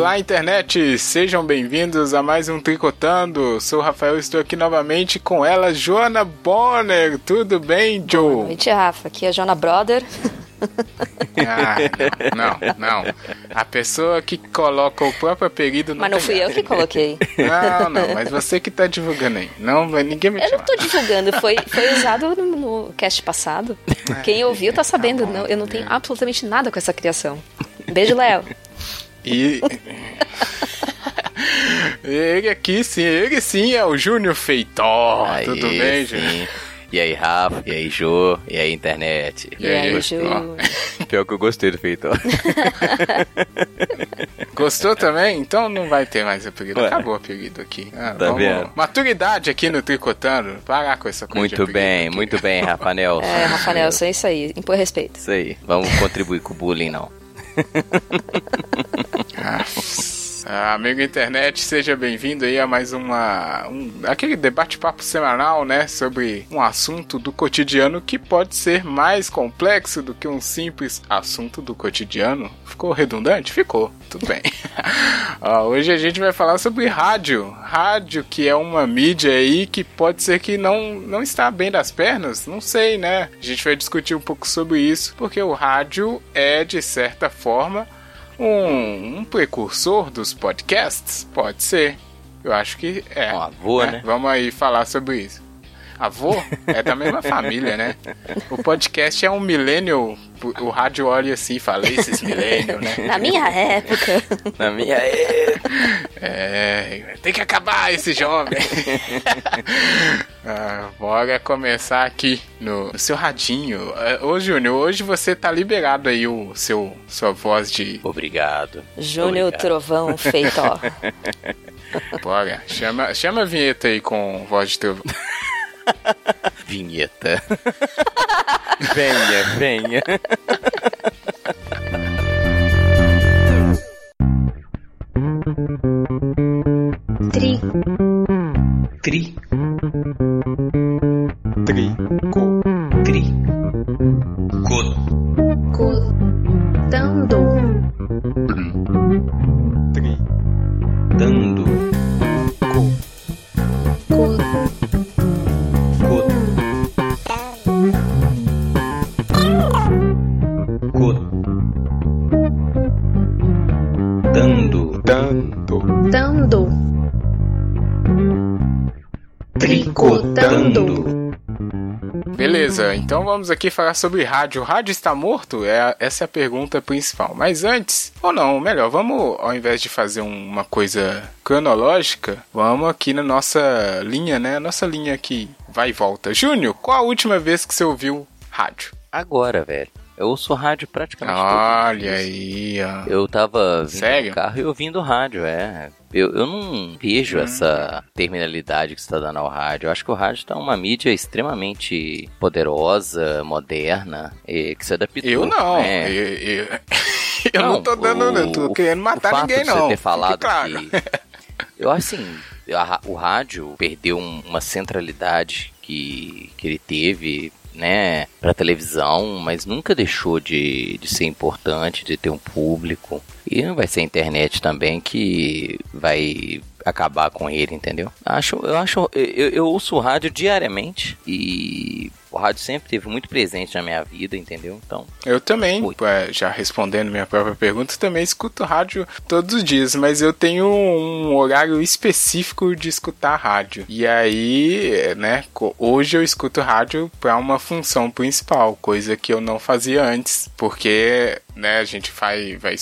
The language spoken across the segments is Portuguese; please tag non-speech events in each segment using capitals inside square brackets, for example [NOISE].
Olá, internet! Sejam bem-vindos a mais um Tricotando. Sou o Rafael estou aqui novamente com ela, Joana Bonner. Tudo bem, Joe? Boa noite, Rafa. Aqui é a Joana Brother. [LAUGHS] Ah, não, não, não. A pessoa que coloca o próprio apelido Mas não fui eu que coloquei. Não, não, mas você que tá divulgando aí. Não, ninguém me Eu não tô divulgando, foi, foi usado no, no cast passado. É, Quem ouviu tá sabendo. Tá não, eu não tenho é. absolutamente nada com essa criação. Beijo, Léo. E. ele aqui sim, ele sim é o Júnior Feitó. Tudo bem, Júnior? E aí, Rafa? E aí, Jô? E aí, internet? E, e aí, aí Jô? [LAUGHS] Pior que eu gostei do Feitó. [LAUGHS] Gostou também? Então não vai ter mais apelido. Acabou o apelido aqui. Ah, tá vamos... vendo? Maturidade aqui no Tricotando. Parar com essa coisa Muito bem, aqui. muito bem, [LAUGHS] Rafa Nelson. É, Rafa Nelson, é isso aí. Impor respeito. Isso aí. Vamos contribuir com o bullying, não. [LAUGHS] ah. Ah, amigo internet, seja bem-vindo aí a mais uma. Um, aquele debate-papo semanal, né? Sobre um assunto do cotidiano que pode ser mais complexo do que um simples assunto do cotidiano. Ficou redundante? Ficou, tudo bem. [LAUGHS] ah, hoje a gente vai falar sobre rádio. Rádio, que é uma mídia aí que pode ser que não, não está bem das pernas, não sei, né? A gente vai discutir um pouco sobre isso, porque o rádio é, de certa forma, um, um precursor dos podcasts? Pode ser. Eu acho que é. Um avô, né? né? Vamos aí falar sobre isso. Avô é da mesma família, né? O podcast é um millennial. O rádio olha assim e fala, esses millennial, né? Na minha época. Na minha época. É, tem que acabar esse jovem. ah, bora começar aqui no, no seu radinho. Ah, ô, Júnior, hoje você tá liberado aí o seu sua voz de... Obrigado. Júnior Trovão feito, ó. Bora, chama, chama a vinheta aí com voz de trovão. Vinheta. venha, venha. Vamos aqui falar sobre rádio. O rádio está morto? É, essa é a pergunta principal. Mas antes, ou não, melhor, vamos, ao invés de fazer uma coisa cronológica, vamos aqui na nossa linha, né? Nossa linha aqui vai e volta. Júnior, qual a última vez que você ouviu rádio? Agora, velho. Eu ouço rádio praticamente Olha aí, ó. Eu tava vindo Sério? no carro e ouvindo rádio, é. Eu, eu não vejo hum. essa terminalidade que você está dando ao rádio. Eu acho que o rádio está uma mídia extremamente poderosa, moderna, e que se adaptou. Eu não. Né? Eu, eu, [LAUGHS] eu não, não tô dando, o, não tô querendo matar o fato ninguém, de não. Você ter falado claro. que. [LAUGHS] Eu acho assim, o rádio perdeu uma centralidade que, que ele teve né, para televisão, mas nunca deixou de, de ser importante, de ter um público. E não vai ser a internet também que vai acabar com ele, entendeu? Acho, eu acho, eu, eu ouço o rádio diariamente e o rádio sempre teve muito presente na minha vida, entendeu? Então. Eu também, é, já respondendo minha própria pergunta, também escuto rádio todos os dias, mas eu tenho um horário específico de escutar rádio. E aí, né, hoje eu escuto rádio para uma função principal, coisa que eu não fazia antes, porque né, a gente vai, vai,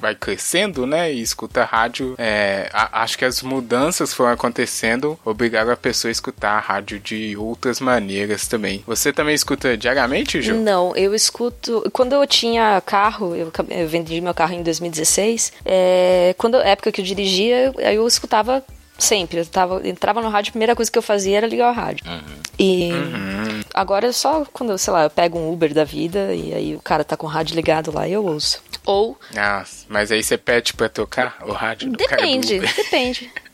vai crescendo, né, e escuta rádio. É, a, acho que as mudanças foram acontecendo, obrigaram a pessoa a escutar a rádio de outras maneiras também. Você também escuta diariamente, Ju? Não, eu escuto. Quando eu tinha carro, eu, eu vendi meu carro em 2016. É, quando época que eu dirigia, eu, escutava Sempre. Eu tava, entrava no rádio, a primeira coisa que eu fazia era ligar o rádio. Uhum. E uhum. agora é só quando, sei lá, eu pego um Uber da vida e aí o cara tá com o rádio ligado lá e eu ouço. Ou. Nossa, mas aí você pede pra tocar o rádio do Depende, depende. [LAUGHS]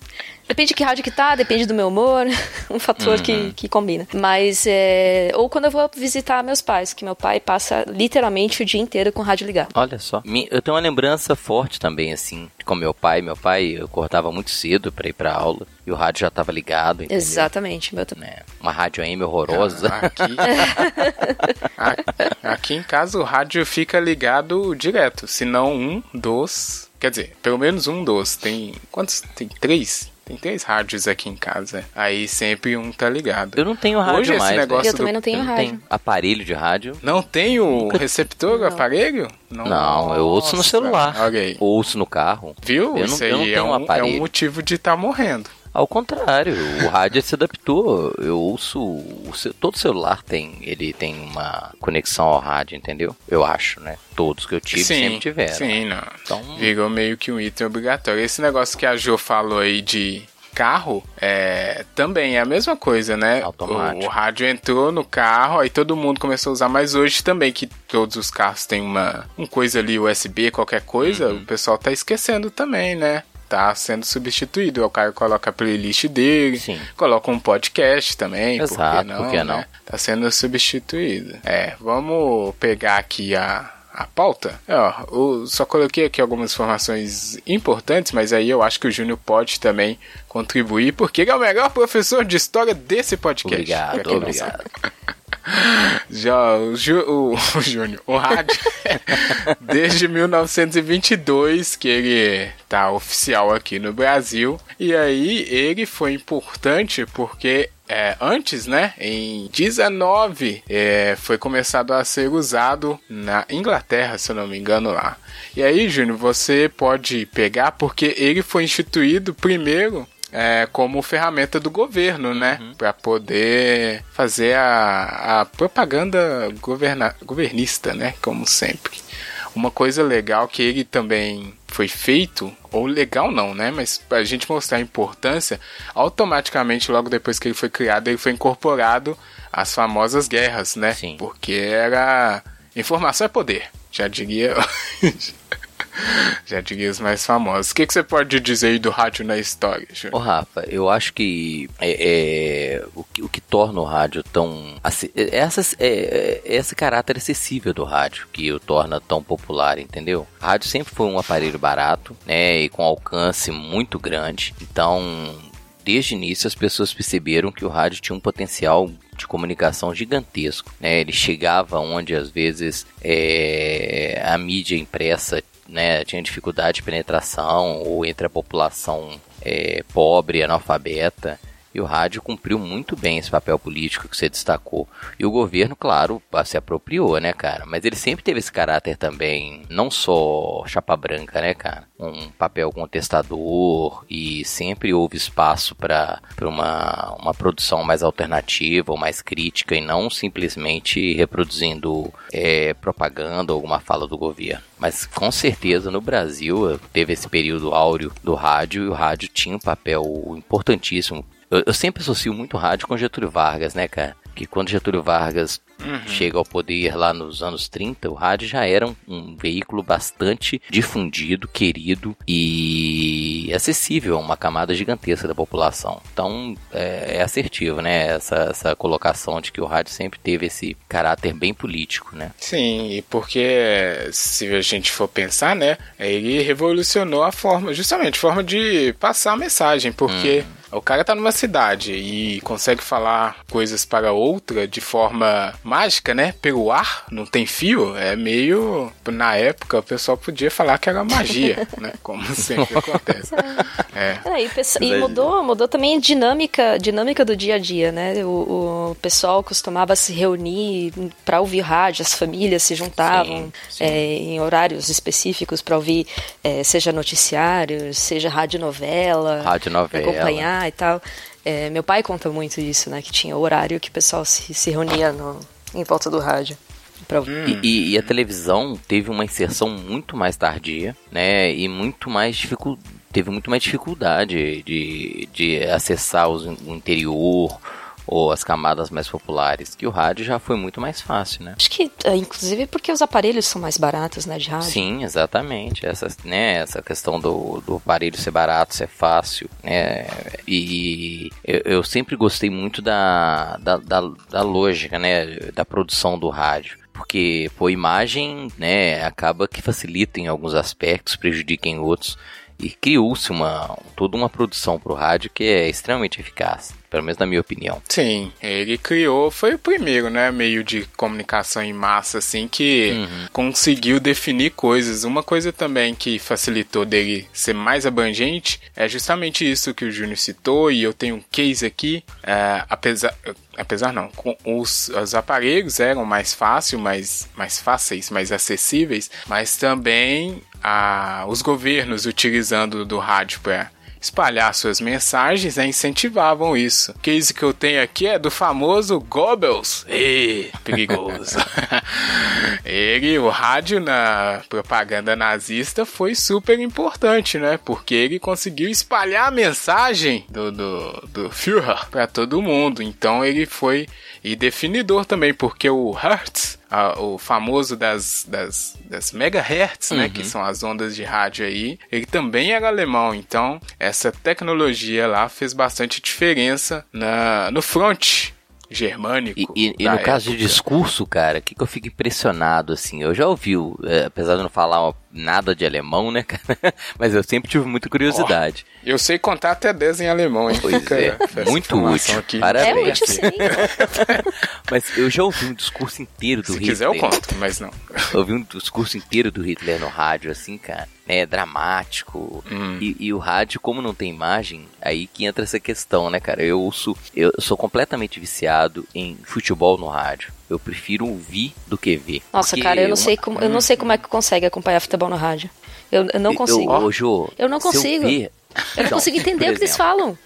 Depende de que rádio que tá, depende do meu humor, [LAUGHS] um fator uhum. que, que combina. Mas, é... ou quando eu vou visitar meus pais, que meu pai passa literalmente o dia inteiro com o rádio ligado. Olha só. Eu tenho uma lembrança forte também, assim, com meu pai. Meu pai, eu acordava muito cedo para ir pra aula e o rádio já tava ligado. Entendeu? Exatamente, meu também. É, uma rádio AM horrorosa. Ah, [LAUGHS] aqui... aqui em casa o rádio fica ligado direto, se não um dos. Quer dizer, pelo menos um dos. Tem. Quantos? Tem três? Tem três rádios aqui em casa. Aí sempre um tá ligado. Eu não tenho rádio Hoje mais. Esse negócio eu do... também não tenho eu rádio. Tenho aparelho de rádio. Não tem o Nunca... receptor do aparelho? Não, não eu ouço no celular. Okay. Ouço no carro. Viu? Eu Isso não, aí é, um, é um motivo de estar tá morrendo. Ao contrário, o rádio se adaptou. Eu ouço. O, todo celular tem. Ele tem uma conexão ao rádio, entendeu? Eu acho, né? Todos que eu tive sim, sempre tiveram. Sim, não. Então... Virou meio que um item obrigatório. Esse negócio que a Jo falou aí de carro é, também é a mesma coisa, né? Automático. O, o, rádio entrou no carro, aí todo mundo começou a usar, mas hoje também que todos os carros têm uma, uma coisa ali USB, qualquer coisa, uhum. o pessoal tá esquecendo também, né? Tá sendo substituído. O cara coloca a playlist dele, Sim. coloca um podcast também. Exato, por não? Por que não? Né? Tá sendo substituído. É, vamos pegar aqui a, a pauta. É, ó, só coloquei aqui algumas informações importantes, mas aí eu acho que o Júnior pode também contribuir, porque ele é o melhor professor de história desse podcast. Obrigado, obrigado. [LAUGHS] Já o, Ju, o, [LAUGHS] o Júnior, o rádio, [LAUGHS] desde 1922 que ele tá oficial aqui no Brasil. E aí ele foi importante porque é, antes, né, em 19, é, foi começado a ser usado na Inglaterra, se eu não me engano lá. E aí, Júnior, você pode pegar porque ele foi instituído primeiro é, como ferramenta do governo, né? Uhum. Para poder fazer a, a propaganda governa, governista, né? Como sempre. Uma coisa legal que ele também foi feito, ou legal não, né? Mas para a gente mostrar a importância, automaticamente, logo depois que ele foi criado, ele foi incorporado às famosas guerras, né? Sim. Porque era. Informação é poder, já diria. [LAUGHS] [LAUGHS] Já diria os mais famosos. O que, que você pode dizer aí do rádio na história, Ô, Rafa, eu acho que é, é o, que, o que torna o rádio tão. É, essa, é, é, esse caráter acessível do rádio que o torna tão popular, entendeu? O rádio sempre foi um aparelho barato, né? E com alcance muito grande. Então, desde o início as pessoas perceberam que o rádio tinha um potencial de comunicação gigantesco. Né? Ele chegava onde às vezes é, a mídia impressa né, tinha dificuldade de penetração ou entre a população é, pobre, analfabeta. E o rádio cumpriu muito bem esse papel político que você destacou. E o governo, claro, se apropriou, né, cara? Mas ele sempre teve esse caráter também, não só chapa branca, né, cara? Um papel contestador e sempre houve espaço para uma, uma produção mais alternativa ou mais crítica e não simplesmente reproduzindo é, propaganda ou alguma fala do governo. Mas com certeza no Brasil teve esse período áureo do rádio e o rádio tinha um papel importantíssimo eu, eu sempre associo muito rádio com Getúlio Vargas, né, cara? Que quando Getúlio Vargas uhum. chega ao poder lá nos anos 30, o rádio já era um, um, veículo bastante difundido, querido e acessível a uma camada gigantesca da população. Então é, é assertivo, né? Essa, essa colocação de que o rádio sempre teve esse caráter bem político, né? Sim, e porque se a gente for pensar, né? Ele revolucionou a forma, justamente, a forma de passar a mensagem, porque. Hum o cara tá numa cidade e consegue falar coisas para outra de forma mágica, né? Pelo ar, não tem fio. É meio. Na época, o pessoal podia falar que era magia, [LAUGHS] né? Como sempre acontece. É. é e, e, mudou, mudou também a dinâmica, dinâmica do dia a dia, né? O, o pessoal costumava se reunir para ouvir rádio, as famílias se juntavam sim, sim. É, em horários específicos para ouvir, é, seja noticiário, seja rádio novela, rádio novela. acompanhar e tal. É, meu pai conta muito isso, né? Que tinha o horário que o pessoal se, se reunia no, em volta do rádio. Pra... Hum. E, e, a televisão teve uma inserção muito mais tardia, né? E muito mais dificul... teve muito mais dificuldade de, de acessar os, o interior, ou as camadas mais populares, que o rádio já foi muito mais fácil, né? Acho que, é, inclusive, porque os aparelhos são mais baratos, né, de rádio. Sim, exatamente. Essa, né, essa questão do, do aparelho ser barato, ser fácil, né? E eu, eu sempre gostei muito da, da, da, da lógica, né, da produção do rádio porque pô, imagem, né, acaba que facilita em alguns aspectos, prejudica em outros e criou-se uma toda uma produção para o rádio que é extremamente eficaz pelo menos na minha opinião. Sim, ele criou, foi o primeiro, né, meio de comunicação em massa, assim, que uhum. conseguiu definir coisas. Uma coisa também que facilitou dele ser mais abrangente é justamente isso que o Júnior citou, e eu tenho um case aqui, é, apesar, apesar não, os, os aparelhos eram mais fáceis, mais, mais fáceis, mais acessíveis, mas também a, os governos utilizando do rádio para espalhar suas mensagens né, incentivavam isso. O case que eu tenho aqui é do famoso Goebbels. Ê, perigoso. [LAUGHS] ele, o rádio na propaganda nazista foi super importante, né? Porque ele conseguiu espalhar a mensagem do, do, do Führer para todo mundo. Então ele foi e definidor também, porque o Hertz, a, o famoso das, das, das megahertz, uhum. né, que uhum. são as ondas de rádio aí, ele também era alemão, então essa tecnologia lá fez bastante diferença na, no front germânico. E, e, e no época. caso de discurso, cara, o que, que eu fico impressionado, assim, eu já ouvi, é, apesar de não falar nada de alemão, né, cara, [LAUGHS] mas eu sempre tive muita curiosidade. Oh, eu sei contar até 10 em alemão, hein? Pois é, muito útil, aqui. parabéns. É útil, sim. [LAUGHS] mas eu já ouvi um discurso inteiro do Se Hitler. Se quiser eu conto, mas não. Eu ouvi um discurso inteiro do Hitler no rádio, assim, cara né, dramático. Hum. E, e, o rádio, como não tem imagem, aí que entra essa questão, né, cara? Eu ouço, eu sou completamente viciado em futebol no rádio. Eu prefiro ouvir do que ver. Nossa, cara, eu não, sei como, eu não sei como é que consegue acompanhar futebol no rádio. Eu, eu não consigo. Eu, Jô, eu não consigo. Eu, eu não consigo entender o que eles falam.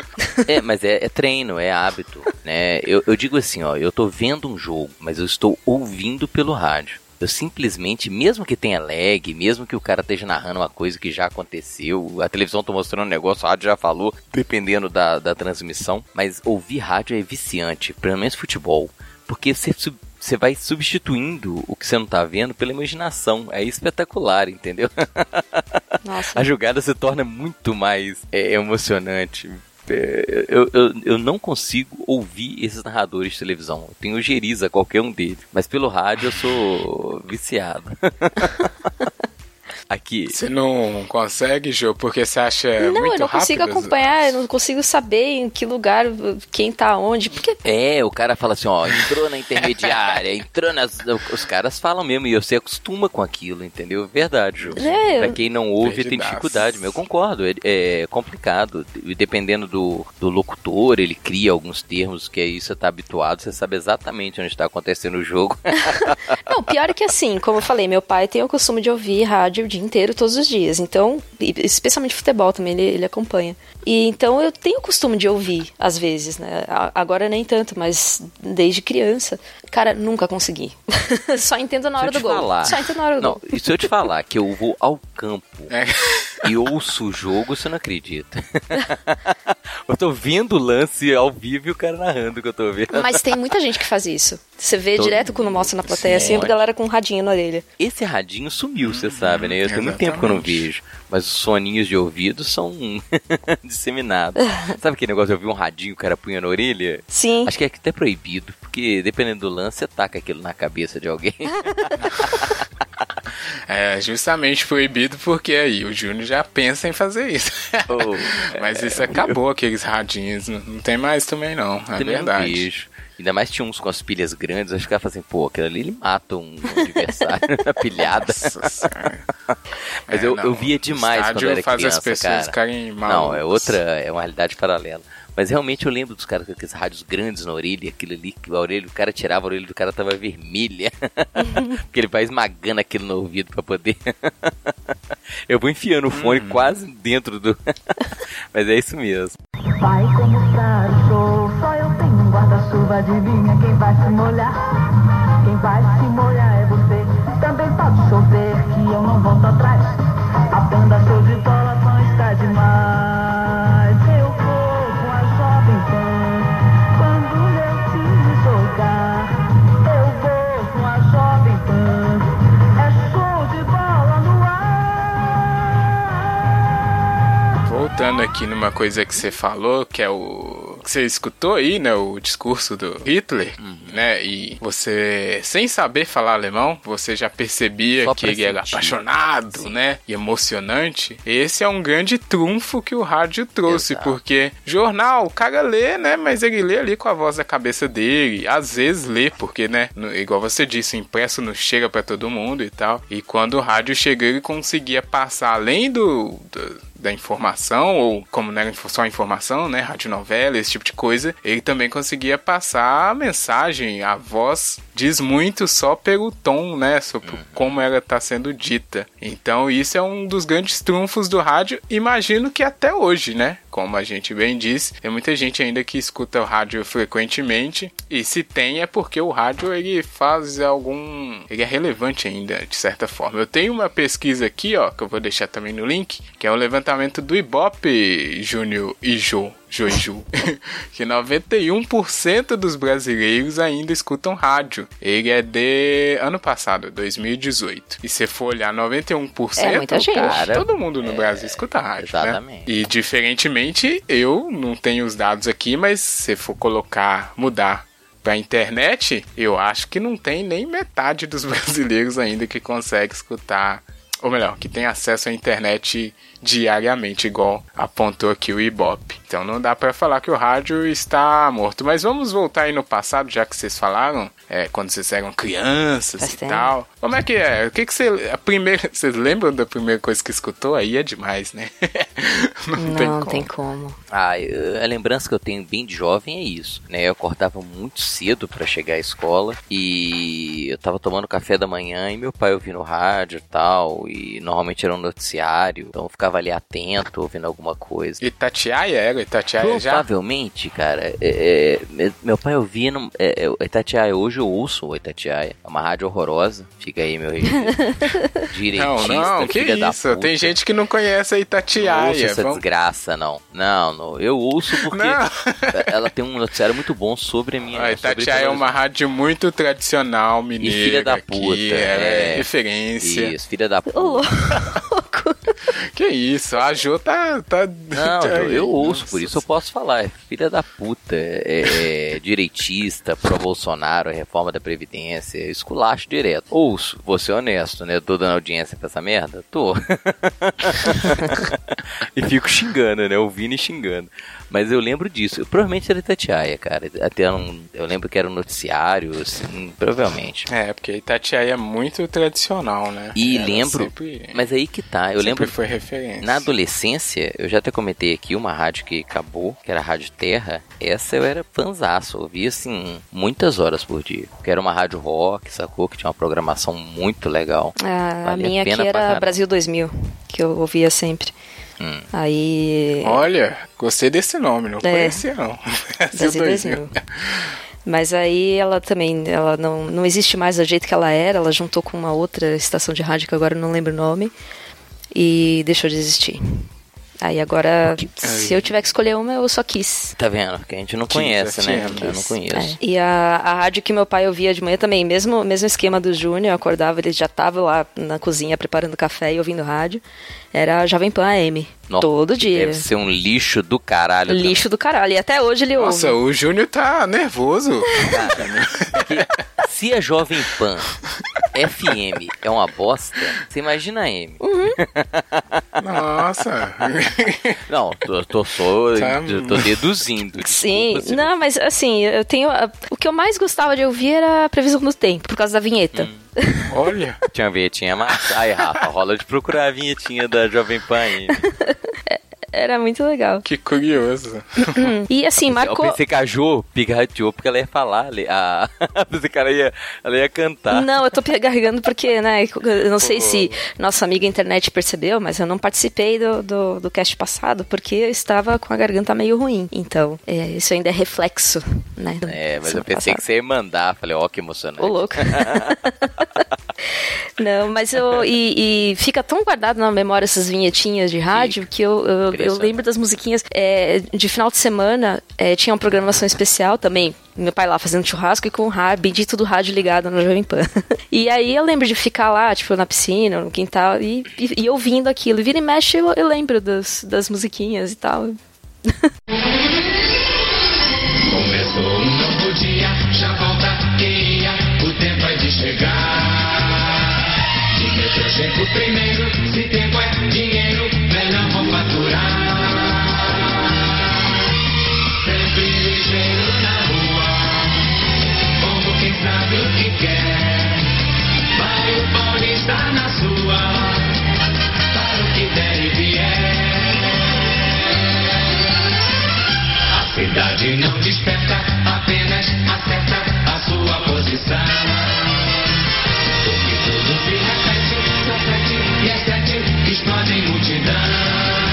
É, mas é, é, treino, é hábito, né? Eu, eu digo assim, ó, eu tô vendo um jogo, mas eu estou ouvindo pelo rádio. Eu simplesmente, mesmo que tenha lag, mesmo que o cara esteja narrando uma coisa que já aconteceu, a televisão tá mostrando um negócio, o rádio já falou, dependendo da, da transmissão, mas ouvir rádio é viciante, pelo menos futebol, porque você você vai substituindo o que você não tá vendo pela imaginação. É espetacular, entendeu? [LAUGHS] Nossa. A jogada se torna muito mais é, emocionante. É, eu, eu, eu não consigo ouvir esses narradores de televisão. Eu tenho geriza qualquer um deles. Mas pelo rádio eu sou viciado. [LAUGHS] aqui. Você não consegue, Jô, porque você acha não, muito rápido? Não, eu não consigo acompanhar, eu não consigo saber em que lugar, quem tá onde, porque... É, o cara fala assim, ó, entrou na intermediária, entrou nas... Os caras falam mesmo, e você acostuma com aquilo, entendeu? Verdade, Jô. É, pra quem não ouve, tem dificuldade, eu concordo, é, é complicado, e dependendo do, do locutor, ele cria alguns termos que aí você tá habituado, você sabe exatamente onde está acontecendo o jogo. [LAUGHS] não, pior é que assim, como eu falei, meu pai tem o costume de ouvir rádio de dia inteiro, todos os dias. Então, especialmente futebol também, ele, ele acompanha. E então eu tenho o costume de ouvir, às vezes, né? Agora nem tanto, mas desde criança. Cara, nunca consegui. [LAUGHS] Só entendo na hora do gol. Falar, Só entendo na hora do não, gol. E se eu te falar que eu vou ao campo é. E ouço o jogo, você não acredita. [LAUGHS] eu tô vendo o lance ao vivo e o cara narrando que eu tô vendo. Mas tem muita gente que faz isso. Você vê Todo direto quando mostra na plateia, sempre a galera com um radinho na orelha. Esse radinho sumiu, você sabe, né? Eu tenho muito tempo que eu não vejo. Mas os soninhos de ouvido são [LAUGHS] disseminados. sabe aquele negócio de ouvir um radinho o cara punha na orelha? Sim. Acho que é até proibido, porque dependendo do lance, você taca aquilo na cabeça de alguém. [LAUGHS] É justamente proibido porque aí o Júnior já pensa em fazer isso. Oh, [LAUGHS] Mas isso acabou, aqueles radinhos. Não tem mais também, não. É verdade. Ainda mais tinha uns com as pilhas grandes, acho que ela assim, pô, aquele ali ele mata um, adversário [LAUGHS] na pilhada. Mas é, eu, não, eu via demais quando eu era faz criança, as pessoas cara. Ficarem Não, é outra, é uma realidade paralela. Mas realmente eu lembro dos caras com aqueles rádios grandes na orelha, aquilo ali, que a orelha, o cara tirava a orelha do cara tava vermelha. [LAUGHS] Porque ele vai esmagando aquilo no ouvido para poder. [LAUGHS] eu vou enfiando o fone hum. quase dentro do. Mas é isso mesmo. Vai começar show, só eu guarda-chuva, adivinha quem vai se molhar? Quem vai se molhar é você. Também pode chover, que eu não volto atrás. A banda show de bola não está demais. Eu vou com a jovem pan, quando eu te jogar. Eu vou com a jovem pan, é show de bola no ar. Voltando aqui numa coisa que você falou, que é o que você escutou aí, né? O discurso do Hitler, uhum. né? E você, sem saber falar alemão, você já percebia Só que ele era apaixonado, Sim. né? E emocionante. Esse é um grande trunfo que o rádio trouxe, Exato. porque jornal, o cara lê, né? Mas ele lê ali com a voz da cabeça dele. Às vezes lê, porque, né? No, igual você disse, o impresso não chega para todo mundo e tal. E quando o rádio chegou, ele conseguia passar além do, do da informação, ou como não era só informação, né, radionovela, esse tipo de coisa, ele também conseguia passar a mensagem, a voz diz muito só pelo tom, né, sobre uhum. como ela está sendo dita. Então isso é um dos grandes trunfos do rádio, imagino que até hoje, né, como a gente bem diz, tem muita gente ainda que escuta o rádio frequentemente, e se tem é porque o rádio ele faz algum, ele é relevante ainda, de certa forma. Eu tenho uma pesquisa aqui, ó, que eu vou deixar também no link, que é o levantamento do Ibope, Júnior e Jô. Joiju, [LAUGHS] que 91% dos brasileiros ainda escutam rádio. Ele é de ano passado, 2018. E se for olhar 91%, é muita gente. Cara, todo mundo no é, Brasil escuta rádio, né? exatamente. né? E diferentemente, eu não tenho os dados aqui, mas se for colocar, mudar pra internet, eu acho que não tem nem metade dos [LAUGHS] brasileiros ainda que consegue escutar, ou melhor, que tem acesso à internet diariamente, igual apontou aqui o Ibope. Então não dá para falar que o rádio está morto. Mas vamos voltar aí no passado, já que vocês falaram, é, quando vocês eram crianças Faz e tempo. tal. Como é que é? O que, que você. A primeira. [LAUGHS] Vocês lembram da primeira coisa que escutou? Aí é demais, né? [LAUGHS] não, não tem como. Tem como. Ah, a lembrança que eu tenho bem de jovem é isso, né? Eu acordava muito cedo para chegar à escola e eu tava tomando café da manhã e meu pai ouvindo rádio e tal, e normalmente era um noticiário, então eu ficava ali atento, ouvindo alguma coisa. Itatiaia era Itatiaia já? Provavelmente, cara. É, é, meu pai ouvindo é, é, Itatiaia, hoje eu ouço o Itatiaia. É uma rádio horrorosa, fica aí meu Direitista, [LAUGHS] não, não, que isso, tem gente que não conhece a Itatiaia. Não ouço essa Vamos... desgraça, não. Não, não. Eu ouço porque [LAUGHS] ela tem um noticiário muito bom sobre a minha... A Itatiaia é uma rádio muito tradicional, mineira. E filha da puta. é, é referência. Isso, filha da puta. [LAUGHS] que isso, a Jo tá... tá não, [LAUGHS] eu, eu ouço, por isso eu posso falar. É filha da puta, é, é direitista, pró-Bolsonaro, reforma da Previdência, esculacho direto. Ouço, vou ser honesto, né? Tô dando audiência pra essa merda? Tô. [LAUGHS] e fico xingando, né? Ouvindo e xingando. Mas eu lembro disso. Eu, provavelmente era Itatiaia, cara. Até um, eu lembro que era um noticiário, assim, provavelmente. É, porque Itatiaia é muito tradicional, né? E era lembro. Sempre, mas aí que tá. Eu lembro. Foi referência. Na adolescência, eu já até comentei aqui uma rádio que acabou, que era a Rádio Terra. Essa eu era fanzaço. Ouvia, assim, muitas horas por dia. Que era uma rádio rock, sacou? Que tinha uma programação muito legal. Ah, a minha aqui era Brasil 2000, que eu ouvia sempre. Hum. Aí. Olha, gostei desse nome, não é, conhecia não. [LAUGHS] Brasil 2000. Mas aí ela também, ela não, não existe mais do jeito que ela era, ela juntou com uma outra estação de rádio que agora eu não lembro o nome e deixou de existir. Aí agora, se eu tiver que escolher uma, eu só quis. Tá vendo? Que a gente não conhece, né? Eu não conheço. É. E a, a rádio que meu pai ouvia de manhã também, mesmo, mesmo esquema do Júnior, eu acordava, ele já tava lá na cozinha preparando café e ouvindo rádio. Era a Jovem Pan AM. Nossa, todo dia. Deve ser um lixo do caralho. Lixo também. do caralho. E até hoje ele Nossa, ouve. Nossa, o Júnior tá nervoso. Cara, se a Jovem Pan FM é uma bosta, você imagina a M. Uhum. Nossa. Não, tô, tô só tá... tô deduzindo. Sim, não, mas assim, eu tenho. O que eu mais gostava de ouvir era a previsão do tempo, por causa da vinheta. Hum. Olha. Tinha uma vinhetinha massa. Aí, Rafa, rola de procurar a vinhetinha da Jovem Pan aí. [LAUGHS] Era muito legal. Que curioso. e assim, marcou. Eu pensei que a Jo pigarreteou porque ela ia falar. A... [LAUGHS] pensei que ela ia, ela ia cantar. Não, eu tô gargando porque, né? Eu não sei se nossa amiga internet percebeu, mas eu não participei do, do, do cast passado porque eu estava com a garganta meio ruim. Então, é, isso ainda é reflexo, né? É, mas eu pensei passado. que você ia mandar. Falei, ó, oh, que emocionante. Ô, louco. [LAUGHS] [LAUGHS] Não, mas eu. E, e, fica tão guardado na memória essas vinhetinhas de rádio que eu, eu, eu lembro das musiquinhas. É, de final de semana, é, tinha uma programação especial também. Meu pai lá fazendo churrasco e com o rádio, bendito do rádio ligado no Jovem Pan. [LAUGHS] e aí eu lembro de ficar lá, tipo, na piscina, no quintal, e, e, e ouvindo aquilo. Vira e mexe, eu, eu lembro das, das musiquinhas e tal. Começou um novo dia, já volta ia, o tempo é de chegar. De sempre primeiro, se tempo é dinheiro, melhor vou faturar. Sempre ligeiro na rua, como quem sabe o que quer. Vai o pão está na sua, para o que der e vier. A cidade não desperta, apenas acerta a sua posição. Porque tudo se repete, e as sete explodem multidão.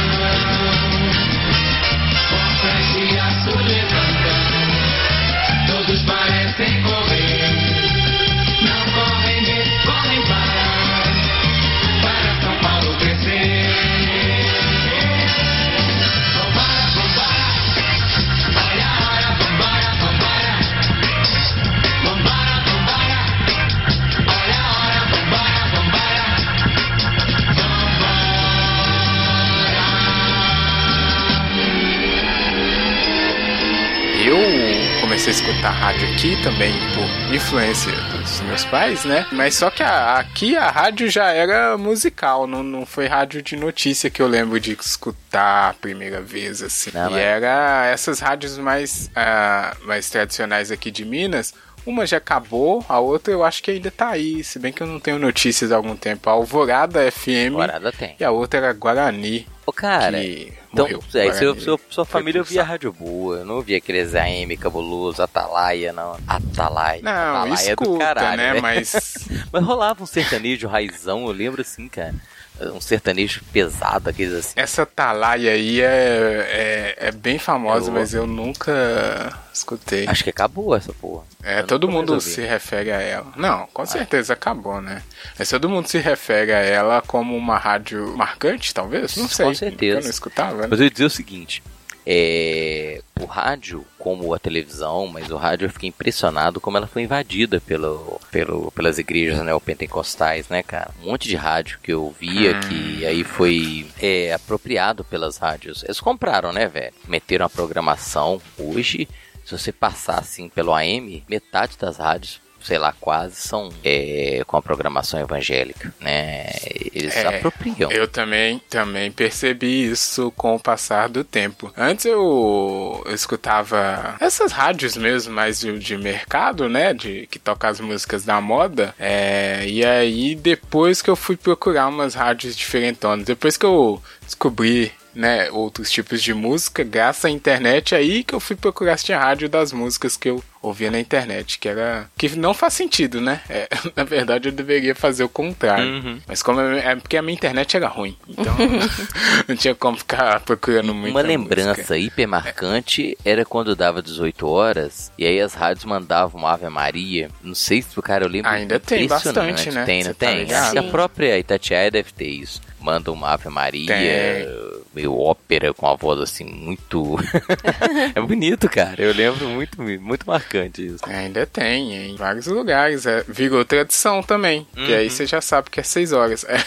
Comecei a escutar rádio aqui também por influência dos meus pais, né? Mas só que a- aqui a rádio já era musical, não, não foi rádio de notícia que eu lembro de escutar a primeira vez, assim. Não, e mas- era essas rádios mais, ah, mais tradicionais aqui de Minas. Uma já acabou, a outra eu acho que ainda tá aí, se bem que eu não tenho notícias há algum tempo. A Alvorada FM Morada tem. e a outra era Guarani. Ô, cara, que então, morreu. é, seu, seu- sua foi família ouvia rádio boa, eu não ouvia aqueles AM cabuloso, Atalaia, não. Atalaia. Não, Atalaia é do escuta, caralho, né? velho. Mas [LAUGHS] Mas rolava um sertanejo raizão, eu lembro assim, cara. Um sertanejo pesado, aqueles assim. essa Atalaia aí é, é, é bem famosa, Eu- mas eu nunca escutei. Acho que acabou essa porra. É, Eu todo mundo se refere a ela. Não, com certeza acabou, né? Mas todo mundo se refere a ela como uma rádio marcante, talvez? Não Com sei. certeza. Eu não escutava, né? Mas eu ia dizer o seguinte: é, o rádio, como a televisão, mas o rádio eu fiquei impressionado como ela foi invadida pelo, pelo, pelas igrejas neopentecostais, né, cara? Um monte de rádio que eu via Hum. que aí foi é, apropriado pelas rádios. Eles compraram, né, velho? Meteram a programação. Hoje, se você passar assim pelo AM, metade das rádios sei lá, quase são é, com a programação evangélica, né? Eles É, apropriam. Eu também, também percebi isso com o passar do tempo. Antes eu, eu escutava essas rádios mesmo, mais de, de mercado, né? De, que toca as músicas da moda. É, e aí depois que eu fui procurar umas rádios diferentonas, depois que eu descobri né, outros tipos de música, graças à internet, aí que eu fui procurar se tinha rádio das músicas que eu ouvia na internet, que era. que não faz sentido, né? É, [LAUGHS] na verdade, eu deveria fazer o contrário. Uhum. Mas como é, é porque a minha internet era ruim, então [LAUGHS] não tinha como ficar procurando muito. Uma lembrança hiper marcante era quando dava 18 horas e aí as rádios mandavam uma Ave Maria. Não sei se o cara eu lembro. Ainda tem bastante, né? Tem, não Você tá tem? a própria Itatiaia deve ter isso. Manda uma Ave Maria, Tem. Meio ópera com a voz assim muito. [LAUGHS] é bonito, cara. Eu lembro muito, muito marcante isso. Ainda tem, em vários lugares. É, virou tradição também. Que Uhum. aí você já sabe que é 6 horas. É,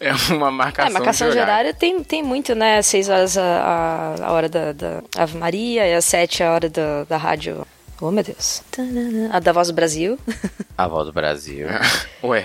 [LAUGHS] é uma É, marcação, marcação de de horário. horário tem, tem muito, né? Às seis horas a, a, a hora da, da Ave Maria e às sete a hora da, da rádio. Oh, meu Deus. A da Voz do Brasil. [LAUGHS] A voz do Brasil. Ué,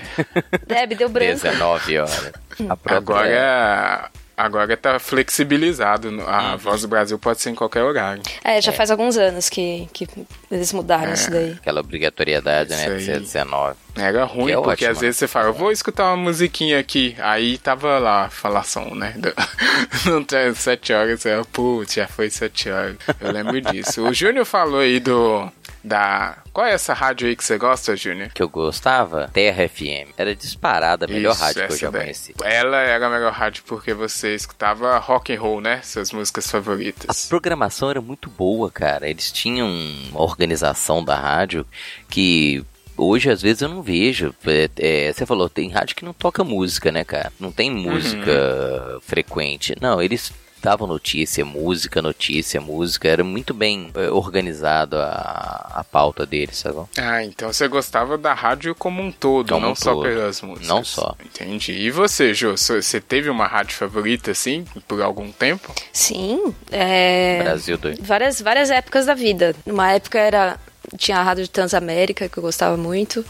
Deb, deu branco. 19 horas. A própria... agora, agora tá flexibilizado. A Uhum. voz do Brasil pode ser em qualquer horário. É, já faz alguns anos que, que eles mudaram isso daí. Aquela obrigatoriedade, né? Isso De ser aí. 19. Era ruim, Que é porque ótimo, às vezes você fala, eu vou escutar uma musiquinha aqui. Aí tava lá a falação, né? Do- [LAUGHS] Não tem sete horas, eu, putz, já foi sete horas. Eu lembro disso. O Júnior falou aí do. Da. Qual é essa rádio aí que você gosta, Júnior? que eu gostava, Terra FM. Era disparada a melhor Isso, rádio que eu já daí. conheci. Ela era a melhor rádio porque você escutava rock and roll, né? Suas músicas A favoritas. programação era muito boa, cara. Eles tinham uma organização da rádio que hoje às vezes eu não vejo. É, é, você falou, tem rádio que não toca música, né, cara? Não tem música Uhum. frequente. Não, eles davam notícia, música, notícia, música. Era muito bem é, organizado a, a pauta deles, sabe? Ah, então você gostava da rádio como um todo, Como não um só todo. pelas músicas. Não só. Entendi. E você, Jô, você teve uma rádio favorita, assim, por algum tempo? Sim, é... Brasil doido. várias, várias épocas da vida. Numa época era tinha a rádio de Transamérica, que eu gostava muito.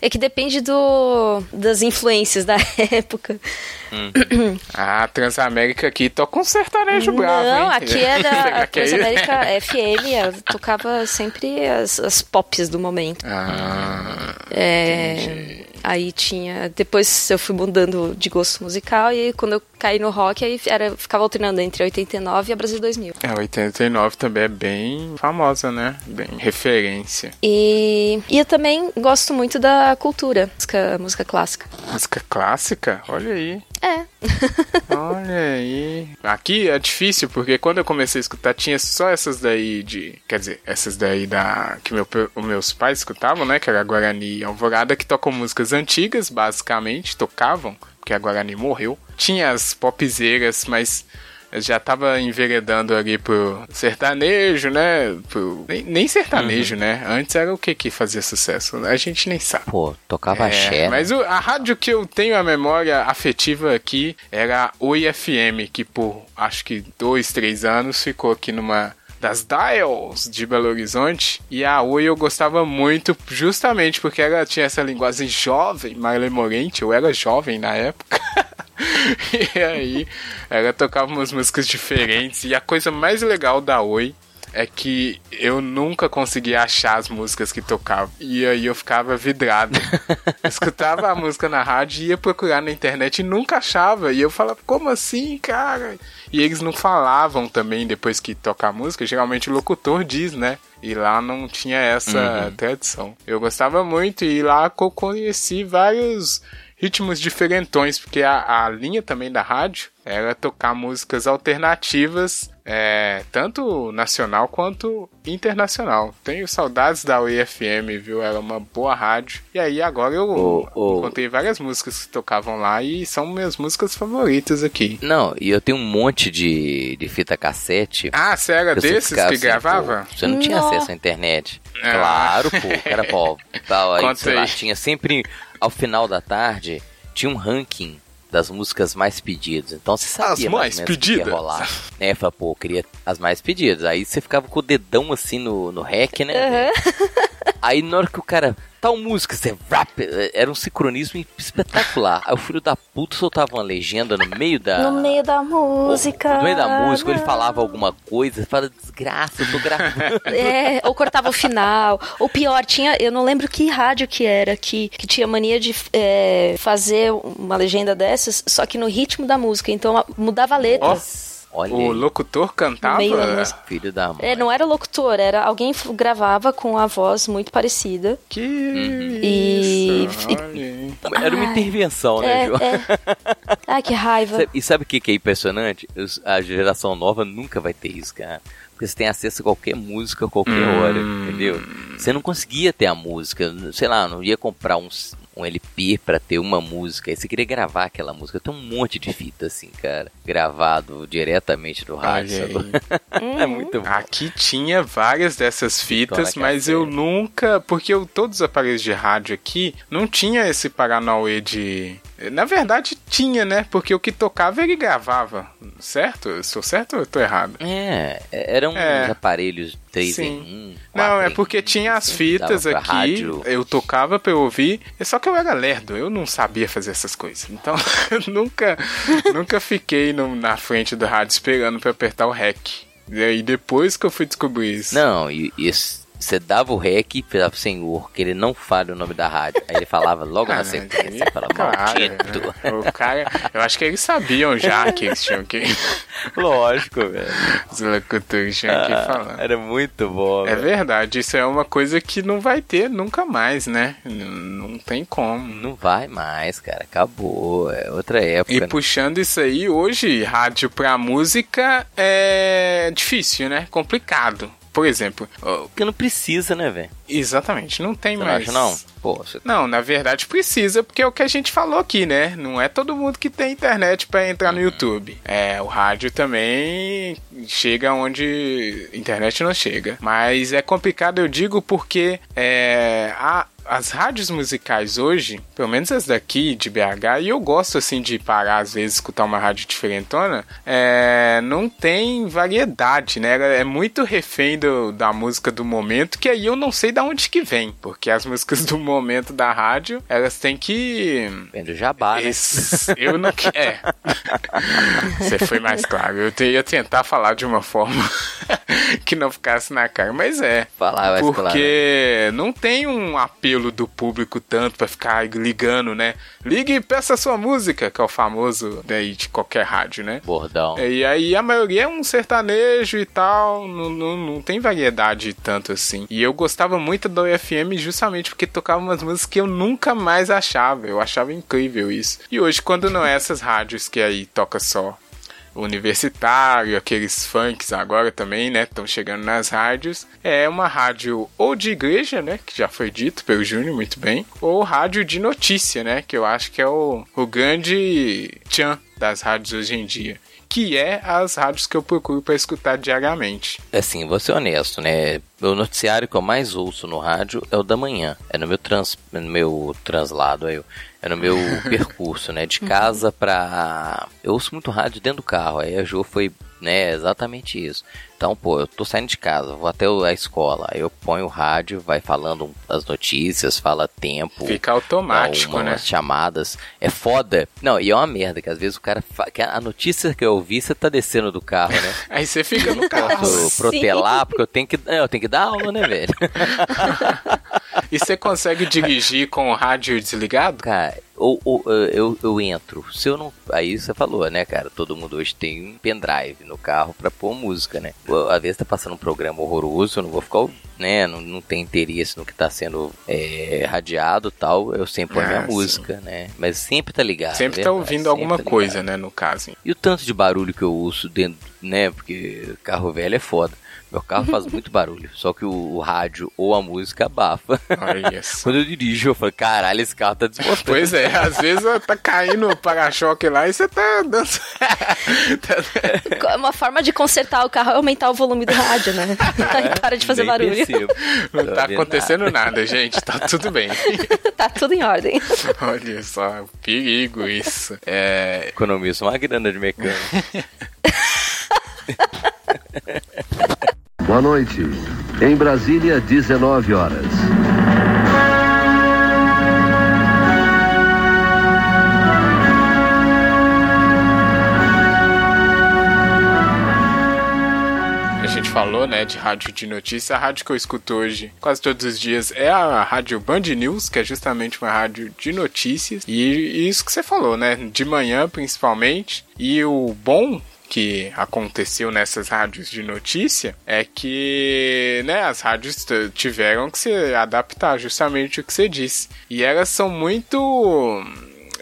É que depende do, das influências da [LAUGHS] época. [CLEARS THROAT] Ah, Transamérica aqui toca um sertanejo bravo, hein? Não, aqui [LAUGHS] era a Aqui é- Transamérica [LAUGHS] FM, tocava sempre as, as pops do momento. Ah, É, aí tinha. Depois eu fui mudando de gosto musical e quando eu caí no rock, aí era, ficava alternando entre 89 e a Brasil 2000. é, 89 também é bem famosa, né? Bem referência. E, e eu também gosto muito da cultura, música, música clássica. Música clássica? Olha aí. É. [LAUGHS] Olha aí. Aqui é difícil, porque quando eu comecei a escutar, tinha só essas daí de. Quer dizer, essas daí da. que meu, meus pais escutavam, né? Que era Guarani e Alvorada, que tocam músicas antigas, basicamente, tocavam, porque a Guarani morreu. Tinha as popzeiras, mas. Já tava enveredando ali pro sertanejo, né? Pro... Nem, nem sertanejo, né? Antes era o que que fazia sucesso? A gente nem sabe. Pô, tocava É, axé. né? mas o- a rádio que eu tenho a memória afetiva aqui era a Oi FM, que por acho que dois, três anos ficou aqui numa das dials de Belo Horizonte. E a Oi eu gostava muito, justamente porque ela tinha essa linguagem jovem, malemolente. Eu era jovem na época. [LAUGHS] [LAUGHS] e aí ela tocava umas músicas diferentes. E a coisa mais legal da Oi é que eu nunca conseguia achar as músicas que tocavam. E aí eu ficava vidrado. Escutava a música na rádio, ia procurar na internet e nunca achava. E eu falava, como assim, cara? E eles não falavam também depois que toca a música. Geralmente o locutor diz, né? E lá não tinha essa tradição. Eu gostava muito e lá eu conheci vários ritmos diferentões, porque a, a linha também da rádio era tocar músicas alternativas, é, tanto nacional quanto internacional. Tenho saudades da UFM, viu? Era uma boa rádio. E aí agora eu Ô, ô. encontrei várias músicas que tocavam lá e são minhas músicas favoritas aqui. Não, e eu tenho um monte de, de fita cassete. Ah, você era desses que assim, gravava? pô, você não tinha Não. acesso à internet. Ah. Claro, pô. Era pô. [LAUGHS] Tal, aí, lá, tinha sempre, ao final da tarde, tinha um ranking das músicas mais pedidas. Então você sabia As mais, mais ou menos o que pedidas? ia rolar. Né, fala, pô, eu queria as mais pedidas. Aí você ficava com o dedão assim no, no rec, né? velho? Aí na hora que o cara. Tal música, você rap, era um sincronismo espetacular. Aí o filho da puta soltava uma legenda no meio da. No meio da música. No meio da música, ele falava alguma coisa, fala, desgraça, eu tô gravando. [LAUGHS] É, ou cortava o final. Ou pior, tinha. Eu não lembro que rádio que era, que, que tinha mania de é, fazer uma legenda dessas, só que no ritmo da música. Então mudava a letra. Ó, Olha o aí, locutor cantava. Meio da filho da mãe. É, não era locutor, era alguém gravava com a voz muito parecida. Que E- isso, e- olha aí. Era uma Ai. intervenção, né, É, Ju? é. Ai, que raiva. Sabe- E sabe o que que é impressionante? A geração nova nunca vai ter isso, cara. Porque você tem acesso a qualquer música a qualquer Hum. hora, entendeu? Você não conseguia ter a música, sei lá, não ia comprar um, um LP pra ter uma música. Aí você queria gravar aquela música. Tem um monte de fita assim, cara, gravado diretamente do rádio. Uhum. [LAUGHS] é muito bom. Aqui tinha várias dessas fitas, mas eu nunca. Porque eu, todos os aparelhos de rádio aqui não tinha esse Paranauê de. Na verdade, tinha, né? Porque o que tocava ele gravava, certo? Eu sou certo ou tô errado? É, eram É. uns aparelhos 3 Sim. em 1. Não, é porque tinha as fitas dava pra aqui, rádio. eu tocava pra eu ouvir, é só que eu era lerdo, eu não sabia fazer essas coisas. Então, [LAUGHS] eu nunca, nunca fiquei no- na frente do rádio esperando pra apertar o REC. E aí depois que eu fui descobrir isso. Não, e, e esse- você dava o rec e falava, senhor, que ele não fale o nome da rádio. Aí ele falava logo na Cara, sequência, aí, fala, maldito. né? O cara, eu acho que eles sabiam já que eles tinham que. [LAUGHS] Lógico, velho. Os locutores tinham que falar. Era muito bom, É velho. verdade, isso é uma coisa que não vai ter nunca mais, né? N- Não tem como. Não vai mais, cara. Acabou. É outra época. E né? puxando isso aí, hoje rádio pra música é difícil, né? Complicado. Por exemplo, Porque não precisa, né, velho? Exatamente, não tem Você não mais. acha, não? Pô, você Não, na verdade precisa, porque é o que a gente falou aqui, né? Não é todo mundo que tem internet pra entrar no YouTube. É, o rádio também chega onde internet não chega. Mas é complicado, eu digo, porque é, a, as rádios musicais hoje, pelo menos as daqui de BH, e eu gosto assim de parar às vezes escutar uma rádio diferentona, é, não tem variedade, né? É muito refém do, da música do momento, que aí eu não sei de onde que vem, porque as músicas do momento da rádio, elas têm que vem do jabá, né? esse- eu não É. Você foi mais claro. Eu ia tentar falar de uma forma [LAUGHS] que não ficasse na cara, mas é. Falar claro. Porque não tem um apelo do público tanto pra ficar ligando, né? Ligue e peça a sua música, que é o famoso daí de qualquer rádio, né? Bordão. E aí a maioria é um sertanejo e tal, não, não, não tem variedade tanto assim. E eu gostava muito da UFM justamente porque tocava umas músicas que eu nunca mais achava. Eu achava incrível isso. E hoje, quando não é essas rádios que aí toca só universitário, aqueles funks agora também, né? Estão chegando nas rádios. É uma rádio ou de igreja, né? Que já foi dito pelo Júnior muito bem. Ou rádio de notícia, né? Que eu acho que é o, o grande tchan das rádios hoje em dia. Que é as rádios que eu procuro para escutar diariamente. Assim, vou ser honesto, né? O noticiário que eu mais ouço no rádio é o da manhã. É no meu, trans, no meu translado, aí, no meu [LAUGHS] percurso, né? De casa pra. Eu ouço muito rádio dentro do carro. Aí a Jo foi, né? Exatamente isso. Então, pô, eu tô saindo de casa, vou até a escola. Aí eu ponho o rádio, vai falando as notícias, fala tempo. Fica automático, dá né? umas chamadas. É foda. Não, e é uma merda, que às vezes o cara. Fa... que a notícia que eu ouvi, você tá descendo do carro, né? [LAUGHS] Aí você fica no carro. Protelar, porque eu tenho que. é, Eu tenho que dar aula, né, velho? [LAUGHS] e você consegue dirigir com o rádio desligado? Cara, ou, ou, eu, eu entro. Se eu não. Aí você falou, né, cara? Todo mundo hoje tem um pendrive no carro pra pôr música, né? Às vezes tá passando um programa horroroso, eu não vou ficar. né? Não, não tem interesse no que tá sendo eh, radiado e tal. Eu sempre ponho Ah, minha sim. música, né? Mas sempre tá ligado. Sempre é tá ouvindo sempre alguma tá coisa, né? No caso. E o tanto de barulho que eu ouço dentro, né? Porque carro velho é foda. Meu carro faz muito barulho. Só que o, o rádio ou a música abafa. [LAUGHS] Quando eu dirijo, eu falo, caralho, esse carro tá desmontando. Pois é, às vezes tá caindo o para-choque lá e você tá dando. [LAUGHS] Tá- Uma forma de consertar o carro é aumentar o volume do rádio, né? [LAUGHS] Aí para de fazer Nem barulho. percebo. Não tá acontecendo nada, gente. Tá tudo bem. tá tudo em ordem. Olha só, perigo isso. É. Economizo uma grana de mecânico. Boa noite. Em Brasília, 19 horas. A gente falou, né, de rádio de notícia. A rádio que eu escuto hoje, quase todos os dias, é a rádio Band News, que é justamente uma rádio de notícias. E, e isso que você falou, né, de manhã principalmente. E o bom que aconteceu nessas rádios de notícia é que né, as rádios tiveram que se adaptar justamente o que você disse. E elas são muito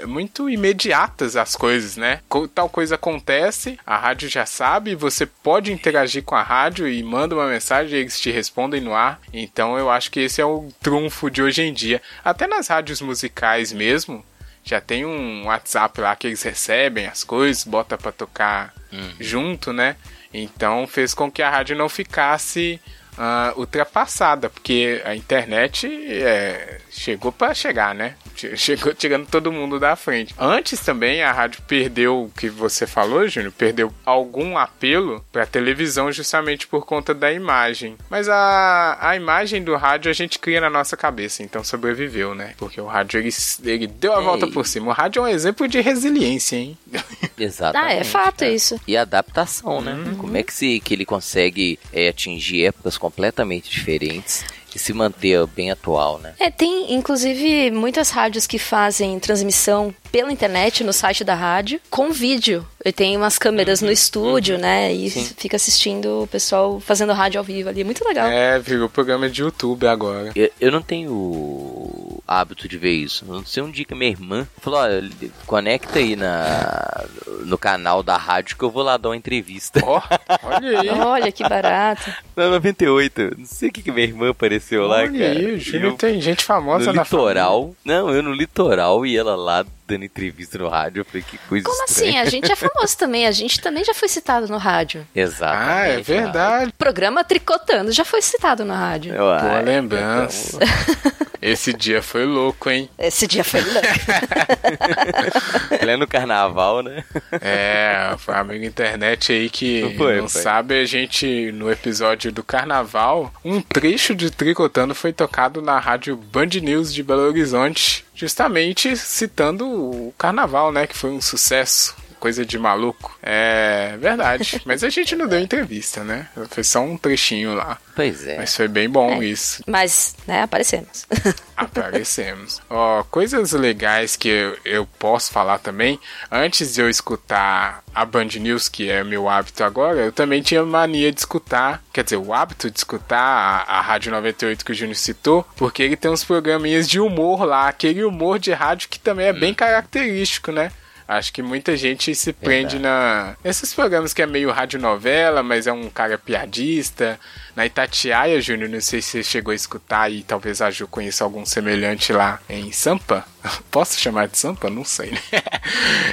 muito imediatas as coisas, né? Tal coisa acontece, a rádio já sabe, você pode interagir com a rádio e manda uma mensagem e eles te respondem no ar. Então eu acho que esse é o trunfo de hoje em dia. Até nas rádios musicais mesmo, já tem um WhatsApp lá que eles recebem as coisas, bota pra tocar junto, né? Então fez com que a rádio não ficasse ah, ultrapassada, porque a internet é, chegou para chegar, né? Che- Chegou tirando todo mundo da frente. Antes também a rádio perdeu o que você falou, Júnior, perdeu algum apelo para televisão justamente por conta da imagem. Mas a, a imagem do rádio a gente cria na nossa cabeça, então sobreviveu, né? Porque o rádio ele, ele deu a Ei. volta por cima. O rádio é um exemplo de resiliência, hein? [LAUGHS] Exatamente. Ah, é fato cara. isso. E adaptação, né? Como é que, se, que ele consegue é, atingir épocas completamente diferentes e se manter bem atual, né? É, tem inclusive muitas rádios que fazem transmissão pela internet no site da rádio com vídeo. E tem umas câmeras no estúdio, né? E Sim. fica assistindo o pessoal fazendo rádio ao vivo ali. É muito legal. É, virou programa de YouTube agora. Eu, eu não tenho o hábito de ver isso. Não sei um dia que minha irmã falou, olha, conecta aí na, no canal da rádio que eu vou lá dar uma entrevista. Ó, olha aí. [LAUGHS] Olha que barato. Na 98. Não sei o que, que minha irmã apareceu lá, Olha cara. aí, eu tem gente famosa no na litoral. Não, eu no litoral e ela lá dando entrevista no rádio. Eu falei, que coisa Como estranha. assim? A gente é famoso também. A gente também já foi citado no rádio. [LAUGHS] Exatamente. Ah, é verdade. O programa Tricotando já foi citado na rádio. Uai, Boa lembrança. [LAUGHS] Esse dia foi louco, hein? Esse dia foi louco. [LAUGHS] Pleno carnaval, né? É, foi um amigo internet aí que Não foi, não foi. sabe, a gente, no episódio do carnaval, um trecho de Tricotando foi tocado na rádio Band News de Belo Horizonte, justamente citando o carnaval, né? Que foi um sucesso. Coisa de maluco. É verdade. [LAUGHS] Mas a gente não deu entrevista, né? Foi só um trechinho lá. Pois é. Mas foi bem bom isso. Mas, né, aparecemos. [LAUGHS] Aparecemos. Ó, coisas legais que eu, eu posso falar também. Antes de eu escutar a Band News, que é meu hábito agora, eu também tinha mania de escutar, quer dizer, o hábito de escutar a, a Rádio 98 que o Júnior citou, porque ele tem uns programinhas de humor lá, aquele humor de rádio que também é bem característico, né? Acho que muita gente se prende na nesses programas que é meio radionovela, mas é um cara piadista. Na Itatiaia, Júnior, não sei se você chegou a escutar e talvez a Ju conheça algum semelhante lá em Sampa. [LAUGHS] Posso chamar de Sampa? Não sei, né?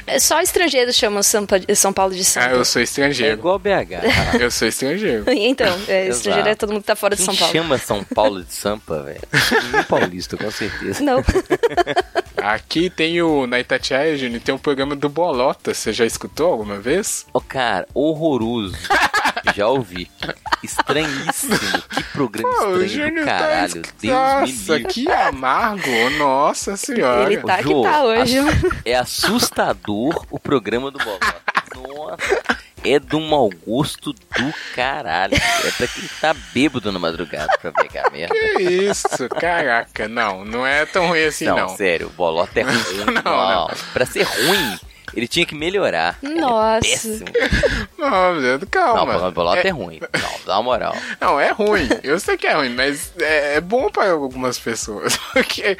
É, Só estrangeiros chamam Sampa- São Paulo de Ah, Sampa. eu sou É estrangeiro. igual BH. Eu sou estrangeiro. [LAUGHS] Então, é, estrangeiro é todo mundo que tá fora de Quem São Paulo. chama São Paulo de Sampa, velho? Nenhum paulista, com certeza. Não. [LAUGHS] Aqui tem o. Na Itatiaia, Júnior, tem um programa do Bolota. Você já escutou alguma vez? Ô, cara, horroroso. Já ouvi. Estranhíssimo. Que programa Pô, estranho Júnior tá. caralho. es- Deus Nossa, me livre. que amargo. Nossa senhora. Ele tá que Jô, tá hoje. ass- É assustador o programa do Bolota. Nossa. É do mau gosto do caralho. É pra quem tá bêbado na madrugada pra pegar merda. Que isso, caraca. Não, não é tão ruim assim, não, não. sério, o Bolota é [LAUGHS] ruim. Não, não, não. Pra ser ruim, ele tinha que melhorar. Ele é Nossa. péssimo. [LAUGHS] Não, Deus, Não, calma. o Bolota é, é, ruim. Não, dá uma moral. não, é ruim. Eu sei que é ruim, mas é, é bom para algumas pessoas. [LAUGHS] Porque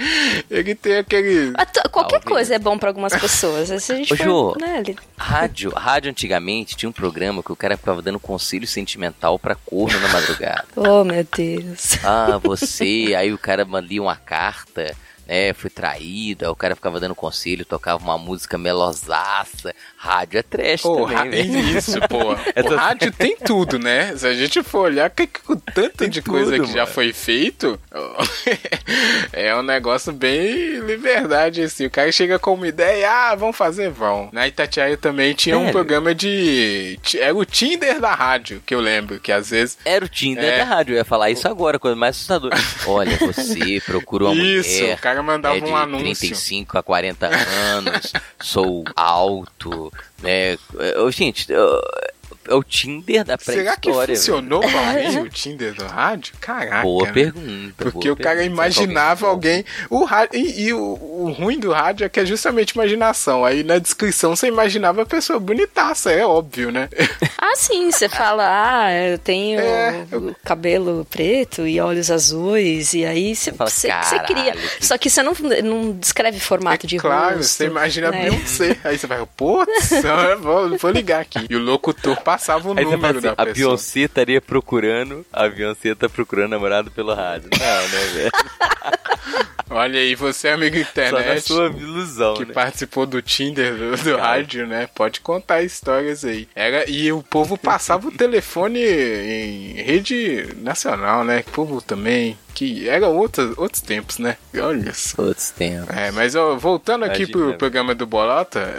ele tem aquele. Qualquer Talvez. coisa é bom pra algumas pessoas. Se a gente Ô, for, Jô. né, ali- Rádio, rádio antigamente tinha um programa que o cara ficava dando conselho sentimental pra corno na madrugada. [LAUGHS] Oh, meu Deus. Ah, você, aí o cara mandia uma carta, né, foi traído, aí o cara ficava dando conselho, tocava uma música melosaça. Rádio é trash Pô, também, [LAUGHS] velho. isso, pô. Essa- O rádio tem tudo, né? Se a gente for olhar, que, que, o tanto Tem de coisa tudo, que já mano. foi feito, [LAUGHS] é um negócio bem liberdade, assim. O cara chega com uma ideia, ah, vamos fazer, vão. Na Itatiaia também tinha um Sério? programa de... Era o Tinder da rádio, que eu lembro, que às vezes... Era o Tinder É. da rádio, eu ia falar isso agora, coisa mais assustadora. Olha, você procurou uma Isso, mulher. o cara mandava é de um anúncio. 35 a 40 anos, [LAUGHS] sou alto, né? Gente, é o Tinder da Será que pré-história. funcionou pra [LAUGHS] mim o Tinder do rádio? Caraca. Boa né? pergunta. Porque boa o cara pergunta. imaginava alguém. O rádio, e e o, o ruim do rádio é que é justamente imaginação. Aí na descrição você imaginava a pessoa bonitaça, é óbvio, né? [LAUGHS] Ah, sim, você fala, ah, eu tenho É, o cabelo preto e olhos azuis, e aí você, fala, você, você "Caralho, cria. que- Só que você não, não descreve formato de É claro, rosto. você imagina né? Beyoncé. Aí você vai, putz, [LAUGHS] eu vou, vou ligar aqui. E o locutor passava o Aí número assim, da a pessoa. Beyoncé estaria procurando, a Beyoncé tá procurando namorado pelo rádio. Não, né, velho? [LAUGHS] Olha aí, você, amigo Só na internet. sua ilusão, que né? participou do Tinder do, do rádio, né? Pode contar histórias aí. Era, e o povo passava o telefone em rede nacional, né? O povo também. Que era outros, outros tempos, né? Olha só. Outros tempos. É, mas ó, voltando aqui Imagina. pro programa do Bolota,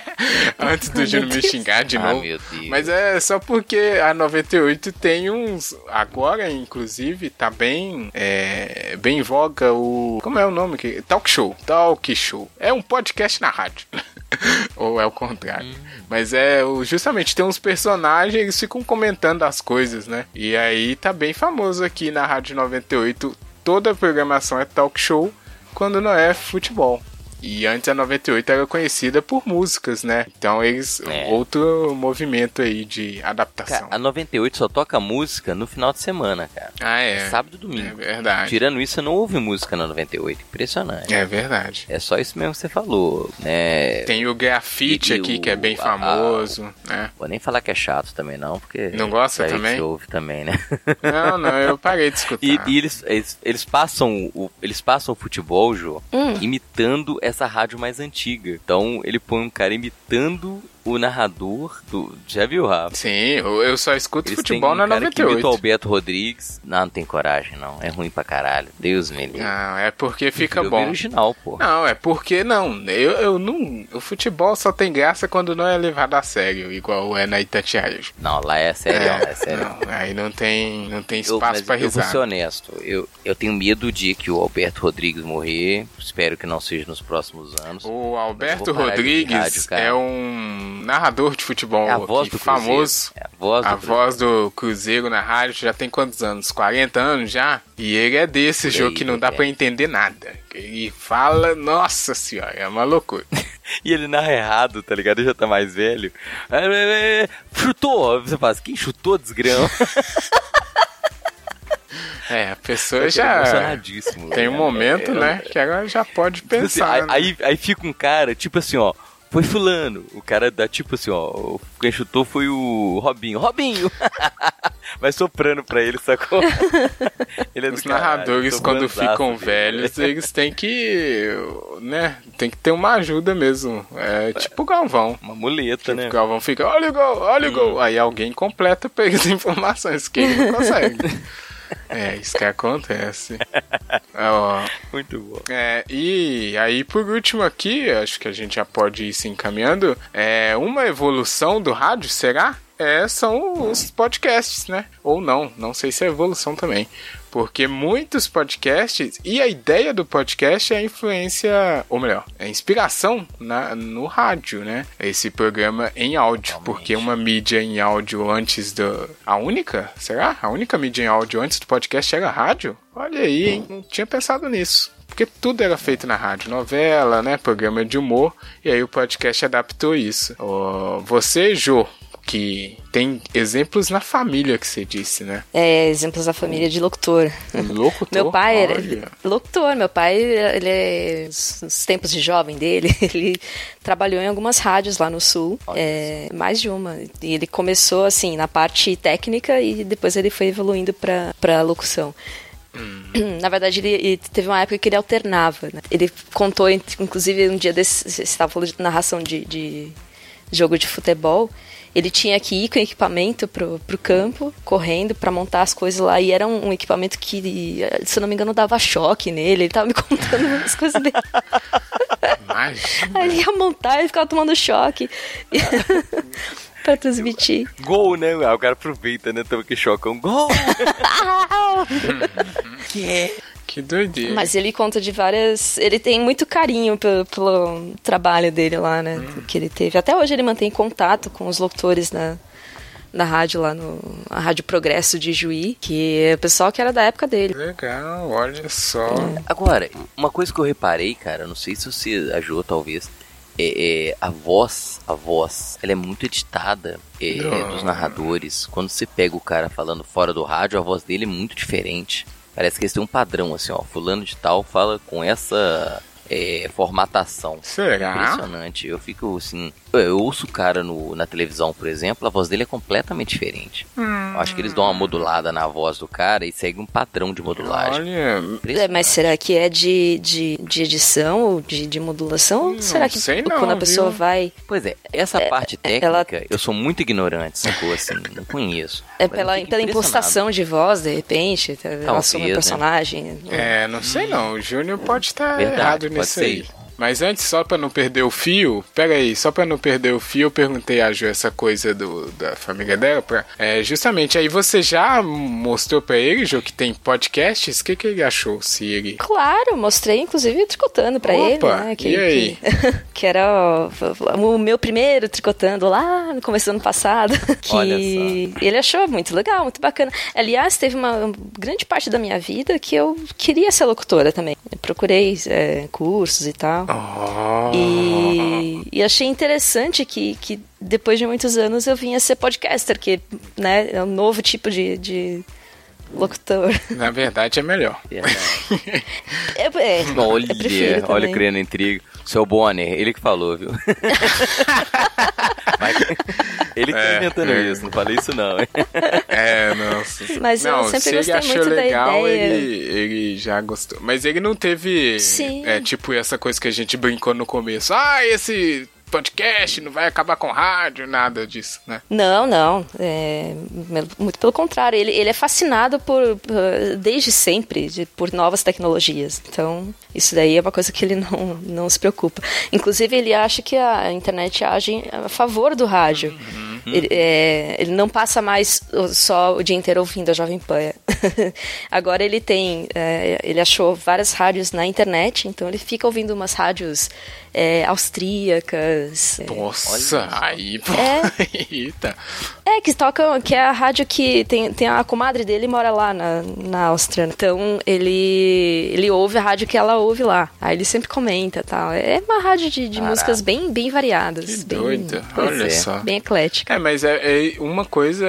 [LAUGHS] antes do Júnior me xingar de Ah, novo. meu Deus. Mas é só porque a 98 tem uns. Agora, inclusive, tá bem. É, bem em voga o. Como é o nome? que Talk Show. Talk Show. É um podcast na rádio. [LAUGHS] [LAUGHS] Ou é o contrário. Hum. Mas é justamente tem uns personagens, eles ficam comentando as coisas, né? E aí tá bem famoso aqui na Rádio 98. Toda a programação é talk show quando não é futebol. E antes a 98 era conhecida por músicas, né? Então eles. É. Outro movimento aí de Cara, adaptação. a 98 só toca música no final de semana, cara. Ah, é. Sábado e É domingo. verdade. Tirando isso, não ouve música na 98. Impressionante. É verdade. É só isso mesmo que você falou, né? Tem o grafite aqui, o- que é bem a- famoso, né? Vou nem falar que é chato também, não, porque. Não gosta também? Você ouve também, né? Não, não, eu parei de [LAUGHS] escutar. E, e eles, eles, eles passam o, eles passam o futebol, Jô, Hum. imitando essa rádio mais antiga. Então ele põe um cara imitando o narrador do. Já viu, Rafa? Sim, eu eu só escuto Eles futebol têm na um cara que imita o 98. Alberto Rodrigues. Não, não tem coragem, não. É ruim pra caralho. Deus me livre. Não, é porque fica Eu bom. original, pô. Não, é porque não. Eu, eu não. O futebol só tem graça quando não é levado a sério, igual é na Itatiaia. Não, lá é sério, lá é sério. Não, aí não tem, não tem Eu, espaço mas pra eu vou ser risar. honesto, eu, eu tenho medo de que o Alberto Rodrigues morrer. Espero que não seja nos próximos anos. O Alberto eu Rodrigues rádio, é um narrador de futebol É a voz aqui, do famoso. É a voz do a Cruzeiro. voz do Cruzeiro na rádio já tem quantos anos? 40 anos já? E ele é desse Por jogo aí, que não dá é. pra entender nada. Ele fala, nossa senhora, é uma loucura. [LAUGHS] E ele narra errado, tá ligado? Ele já tá mais velho. É, é, é, Chutou! Você fala, quem chutou, desgrama? [LAUGHS] É, a pessoa Eu tô já emocionadíssimo. tem um né? momento, É, né, que agora já pode Tipo assim, pensar. aí, né? aí, aí fica um cara, tipo assim, ó. Foi fulano. O cara dá tipo assim, ó. Quem chutou foi o Robinho. Robinho! [LAUGHS] Vai soprando pra ele, sacou? [LAUGHS] Ele é Os narradores, quando ficam velhos, eles têm que, né, tem que ter uma ajuda mesmo. É tipo o Galvão. Uma muleta, né? O Galvão fica, olha o gol, olha o Hum. gol. Aí alguém completa pra eles informações que ele não consegue. [LAUGHS] é, isso que acontece. Ó, Muito bom. é, e aí, por último aqui, acho que a gente já pode ir se encaminhando. É, uma evolução do rádio, será? É, são os podcasts, né? Ou não, não sei se é evolução também. Porque muitos podcasts, e a ideia do podcast é a influência, ou melhor, é a inspiração na, no rádio, né? Esse programa em áudio. Totalmente. Porque uma mídia em áudio antes do. A única? Será? A única mídia em áudio antes do podcast era a rádio? Olha aí, hein? Não tinha pensado nisso. Porque tudo era feito na rádio, novela, né? Programa de humor. E aí o podcast adaptou isso. Ó, você, Jô, que tem exemplos na família que você disse, né? É, exemplos da família de locutor. Locutor? Meu pai era Olha. locutor, meu pai, ele é, nos tempos de jovem dele, [LAUGHS] ele trabalhou em algumas rádios lá no sul, é, mais de uma. E ele começou assim na parte técnica e depois ele foi evoluindo para para locução. [CLEARS THROAT] Na verdade, ele, ele teve uma época que ele alternava. né? Ele contou, inclusive, um dia desse, você estava falando de narração de, de jogo de futebol. Ele tinha que ir com equipamento pro, pro campo, correndo pra montar as coisas lá. E era um, um equipamento que, se eu não me engano, dava choque nele. Ele tava me [LAUGHS] contando umas coisas dele. Imagina. Aí ele ia montar e ficava tomando choque. [LAUGHS] pra transmitir. Gol, né? O cara aproveita, né? Tamo que um gol. [LAUGHS] que é? Que doideira. Mas ele conta de várias. Ele tem muito carinho pelo, pelo trabalho dele lá, né? Que ele teve. Até hoje ele mantém contato com os locutores na, na rádio lá no. A Rádio Progresso de Juí, que é o pessoal que era da época dele. Legal, olha só. Agora, uma coisa que eu reparei, cara, não sei se você ajudou talvez, é, é, a voz, a voz, ela é muito editada é, Não. dos narradores. Quando você pega o cara falando fora do rádio, a voz dele é muito diferente. Parece que eles têm um padrão, assim, ó, fulano de tal fala com essa é, formatação. Será? Impressionante. Eu fico assim. Eu ouço o cara no, na televisão, por exemplo, a voz dele é completamente diferente. Hum. Eu acho que eles dão uma modulada na voz do cara e segue um padrão de modulagem. Olha, É, mas será que é de, de, de edição ou de, de modulação? Não será que sei não, quando a pessoa viu? vai. Pois é, essa parte ela- técnica eu sou muito ignorante, sacou? Assim, não conheço. É pela, pela impostação de voz, de repente, ela Talvez, assume né? o personagem. É, não sei não. O Júnior pode estar Verdade, errado pode nisso ser aí. isso. Mas antes, só pra não perder o fio, pera aí, só pra não perder o fio, eu perguntei a Ju essa coisa do, da família dela. Pra, é, justamente, aí você já mostrou pra ele, Ju, que tem podcasts? O que, que ele achou? Se ele. Claro, mostrei, inclusive, tricotando pra Opa, ele, né? Que, e aí? Que, [LAUGHS] que era o, o meu primeiro tricotando lá no começo do ano passado. [LAUGHS] Que Olha ele achou muito legal, muito bacana. Aliás, teve uma grande parte da minha vida que eu queria ser locutora também. Eu procurei é, cursos e tal. Oh. E, e achei interessante que, que depois de muitos anos eu vim a ser podcaster, que né, é um novo tipo de, de locutor. Na verdade é melhor. Verdade. [LAUGHS] É, é, Olha, prefiro olha criando intriga. Seu Bonner, ele que falou, viu? [LAUGHS] Mas, ele que tá É, inventando é. isso, não falei isso não. hein? É, nossa. Mas eu não, sempre se ele gostei achou muito da legal, ideia. Ele, ele já gostou. Mas ele não teve. Sim. É tipo essa coisa que a gente brincou no começo. Ah, esse podcast não vai acabar com rádio, nada disso, né? Não, não. é, muito pelo contrário. Ele, ele é fascinado por, por- desde sempre de- por novas tecnologias. Então, isso daí é uma coisa que ele não, não se preocupa. Inclusive, ele acha que a internet age a favor do rádio. Ele, é, ele não passa mais só o dia inteiro ouvindo a Jovem Pan. [LAUGHS] Agora ele tem, é, ele achou várias rádios na internet, então ele fica ouvindo umas rádios é, austríacas. é, Nossa, aí, pô. É. [LAUGHS] Eita. é, que tocam, que é a rádio que tem, tem a comadre dele mora lá na, na Áustria. Então ele ele ouve a rádio que ela ouve lá. Aí ele sempre comenta tal. É uma rádio de, de músicas bem, bem variadas. Que bem. Pois Olha é. só. Bem eclética. É, mas é, é uma coisa.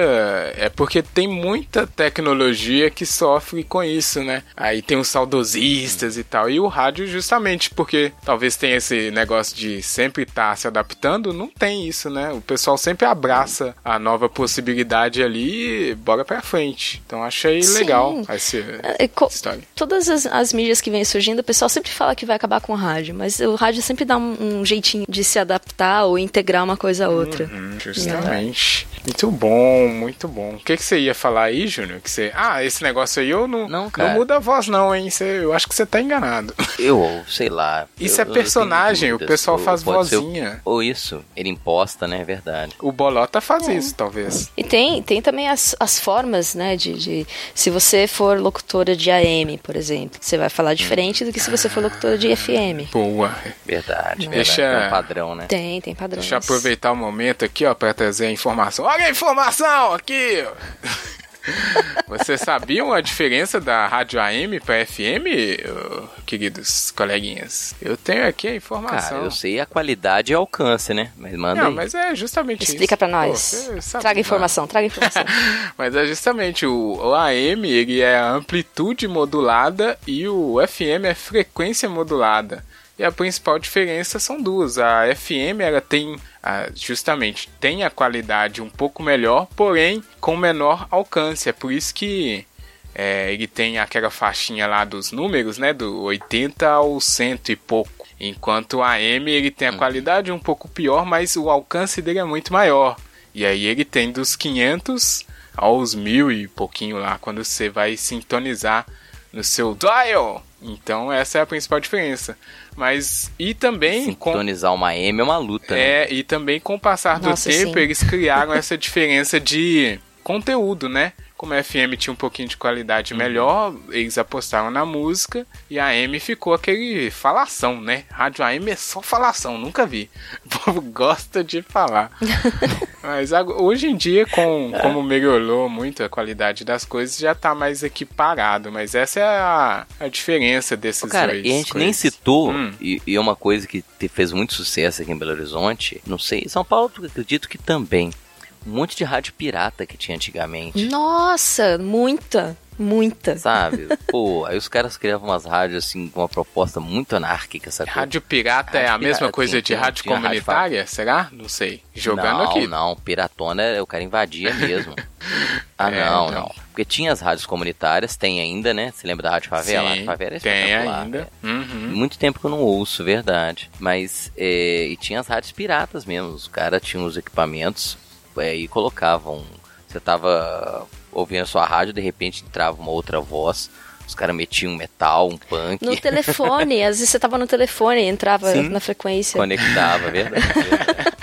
É porque tem muita tecnologia que sofre com isso, né? Aí tem os saudosistas e tal. E o rádio, justamente porque talvez tenha esse negócio de sempre estar se adaptando, não tem isso, né? O pessoal sempre abraça a nova possibilidade ali e bora pra frente. Então achei Sim. legal essa É, co- história. Todas as, as mídias que vêm surgindo, o pessoal sempre fala que vai acabar com o rádio, mas o rádio sempre dá um, um jeitinho de se adaptar ou integrar uma coisa a outra. Hum, justamente. Muito bom, muito bom. O que, que você ia falar aí, Júnior? Que você... Ah, esse negócio aí eu não, Não, cara. muda a voz, não, hein? Você- eu acho que você tá enganado. Eu, sei lá. Isso eu- é personagem, o pessoal Ou faz ser o- vozinha. Ou isso, ele imposta, né? É verdade. O Bolota faz É. isso, talvez. E tem, tem também as, as formas, né, de, de... Se você for locutora de AM, por exemplo, você vai falar diferente do que se você for locutora de FM. Boa. Verdade, verdade. Deixa- É um padrão, né? Tem, tem padrões. Deixa eu aproveitar o momento aqui, ó, pra trazer a informação. Olha a informação aqui! Vocês sabiam a diferença da rádio AM pra FM, queridos coleguinhas? Eu tenho aqui a informação. Cara, eu sei a qualidade e alcance, né? Mas manda Não, aí. mas é justamente isso. Explica pra Pô, nós. sabe traga informação, traga informação. [LAUGHS] Mas é justamente o, o AM, ele é a amplitude modulada e o FM é frequência modulada. E a principal diferença são duas. A FM ela tem ah, justamente tem a qualidade um pouco melhor, porém com menor alcance. É por isso que é, ele tem aquela faixinha lá dos números, né, do 80 ao 100 e pouco. Enquanto o AM ele tem a qualidade um pouco pior, mas o alcance dele é muito maior. E aí ele tem dos 500 aos mil e pouquinho lá quando você vai sintonizar no seu dial. Então essa é a principal diferença. Mas e também com Sintonizar uma M é uma luta, né? é, e também com o passar do Nossa, tempo, sim. eles criaram essa diferença de conteúdo, né? Como a FM tinha um pouquinho de Uhum. qualidade melhor, eles apostaram na música e a AM ficou aquele falação, né? Rádio AM é só falação, nunca vi. [LAUGHS] O povo gosta de falar. [LAUGHS] Mas hoje em dia, com, como melhorou muito a qualidade das coisas, já tá mais equiparado. Mas essa é a, a diferença desses Cara, dois. e a gente nem coisas. citou, Hum. e, e é uma coisa que te- fez muito sucesso aqui em Belo Horizonte, não sei, São Paulo eu acredito que também. Um monte de rádio pirata que tinha antigamente. Nossa, muita, muita. Sabe? [LAUGHS] Pô, aí os caras criavam umas rádios assim com uma proposta muito anárquica, sabe? Rádio pirata é Rádio a mesma pirata, coisa tem- de rádio tinha rádio comunitária? Será? Não sei. Jogando não, aqui. Não, piratona é o cara invadia mesmo. [LAUGHS] ah, É, não, então. não. Porque tinha as rádios comunitárias, tem ainda, né? Você lembra da Rádio Favela? a Sim, Favela é tem ainda. né? Uhum. Muito tempo que eu não ouço, verdade. Mas, é, e tinha as rádios piratas mesmo. Os caras tinham os equipamentos é, e colocavam. Você tava ouvindo a sua rádio, de repente entrava uma outra voz. Os caras metiam um metal, um punk, No telefone, às vezes você tava no telefone, entrava Sim. na frequência. conectava, verdade. verdade. [LAUGHS]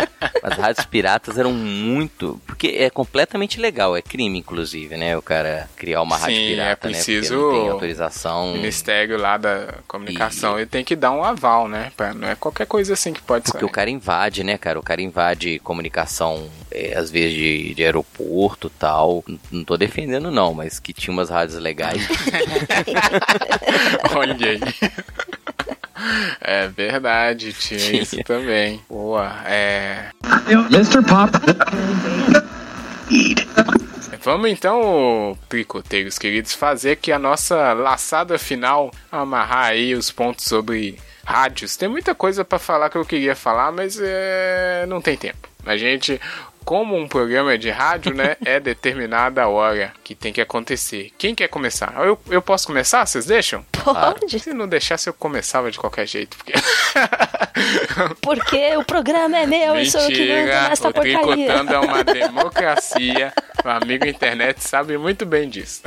As rádios piratas eram muito. Porque é completamente legal, é crime, inclusive, né? O cara criar uma rádio Sim, pirata, é preciso- né? Porque não tem autorização. O Ministério lá da comunicação, ele tem que dar um aval, né? Pra, não é qualquer coisa assim que pode Porque sair. o cara invade, né, cara? O cara invade comunicação, é, às vezes de, de aeroporto e tal. Não tô defendendo, não, mas que tinha umas rádios legais. [LAUGHS] Olha aí. É verdade, tinha isso também. Boa, é. Mr. Pop. Vamos então, tricoteiros queridos, fazer aqui a nossa laçada final, amarrar aí os pontos sobre rádios. Tem muita coisa para falar que eu queria falar, mas é... não tem tempo. A gente, como um programa de rádio, né, é determinada a hora que tem que acontecer. Quem quer começar? Eu, eu posso começar? Vocês deixam? Pode. Se não deixasse, eu começava de qualquer jeito. Porque... [LAUGHS] Porque o programa é meu e sou eu que mando Mentira, nesta o porcaria. Tricotando é uma [LAUGHS] democracia. O amigo internet sabe muito bem disso.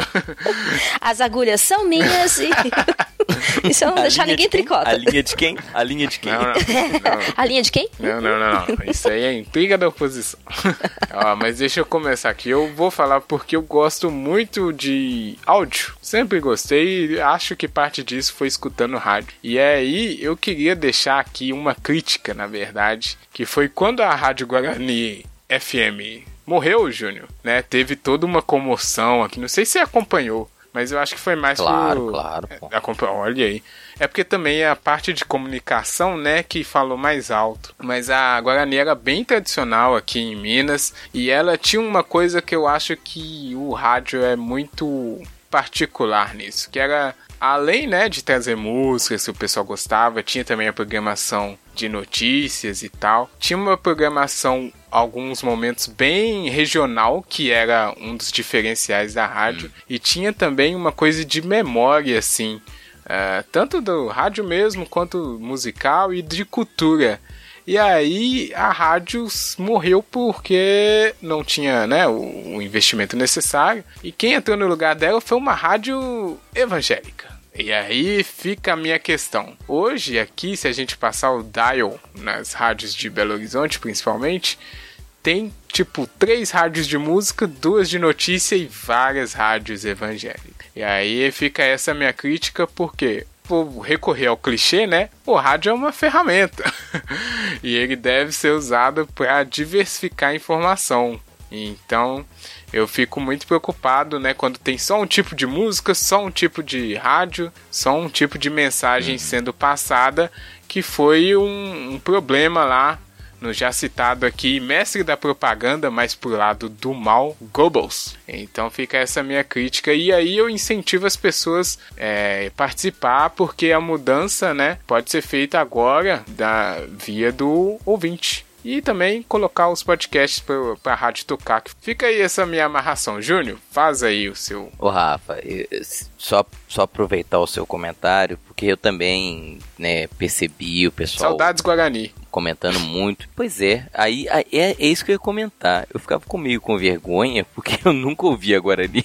As agulhas são minhas e. [LAUGHS] [LAUGHS] se eu não A deixar ninguém de tricota. A linha de quem? A linha de quem? Não, não, não. A linha de quem? Não, não, não, não. Isso aí é intriga da oposição. [LAUGHS] Ó, mas deixa eu começar aqui. Eu vou falar porque eu gosto muito de áudio. Sempre gostei e acho que parte disso foi escutando rádio. E aí eu queria deixar aqui uma crítica, na verdade, que foi quando a Rádio Guarani FM morreu, Júnior, né? Teve toda uma comoção aqui. Não sei se você acompanhou. Mas eu acho que foi mais Claro, por... claro, pô. É, acompa- Olha aí. É porque também é a parte de comunicação, né, que falou mais alto. Mas a Guarani era bem tradicional aqui em Minas e ela tinha uma coisa que eu acho que o rádio é muito particular nisso, que era além, né, de trazer músicas que o pessoal gostava, tinha também a programação de notícias e tal. Tinha uma programação alguns momentos bem regional, que era um dos diferenciais da rádio, e tinha também uma coisa de memória assim, é, tanto do rádio mesmo quanto musical e de cultura. E aí a rádio morreu porque não tinha né, o, o investimento necessário. E quem entrou no lugar dela foi uma rádio evangélica. E aí fica a minha questão. Hoje, aqui, se a gente passar o dial nas rádios de Belo Horizonte, principalmente, tem tipo três rádios de música, duas de notícia e várias rádios evangélicas. E aí fica essa minha crítica, porque vou recorrer ao clichê, né? O rádio é uma ferramenta [LAUGHS] e ele deve ser usado para diversificar a informação. Então eu fico muito preocupado, né? Quando tem só um tipo de música, só um tipo de rádio, só um tipo de mensagem sendo passada, que foi um, um problema lá no já citado aqui, mestre da propaganda, mas pro lado do mal, Goebbels. Então fica essa minha crítica e aí eu incentivo as pessoas é, participar porque a mudança, né, pode ser feita agora da via do ouvinte. E também colocar os podcasts para a rádio tocar. Fica aí essa minha amarração. Júnior, faz aí o seu. Ô Rafa, eu- só, só aproveitar o seu comentário, porque eu também né, percebi o pessoal Saudades Guarani. comentando muito. Pois é, aí, aí é, é isso que eu ia comentar. Eu ficava comigo com vergonha, [LAUGHS] porque eu nunca ouvi a Guarani.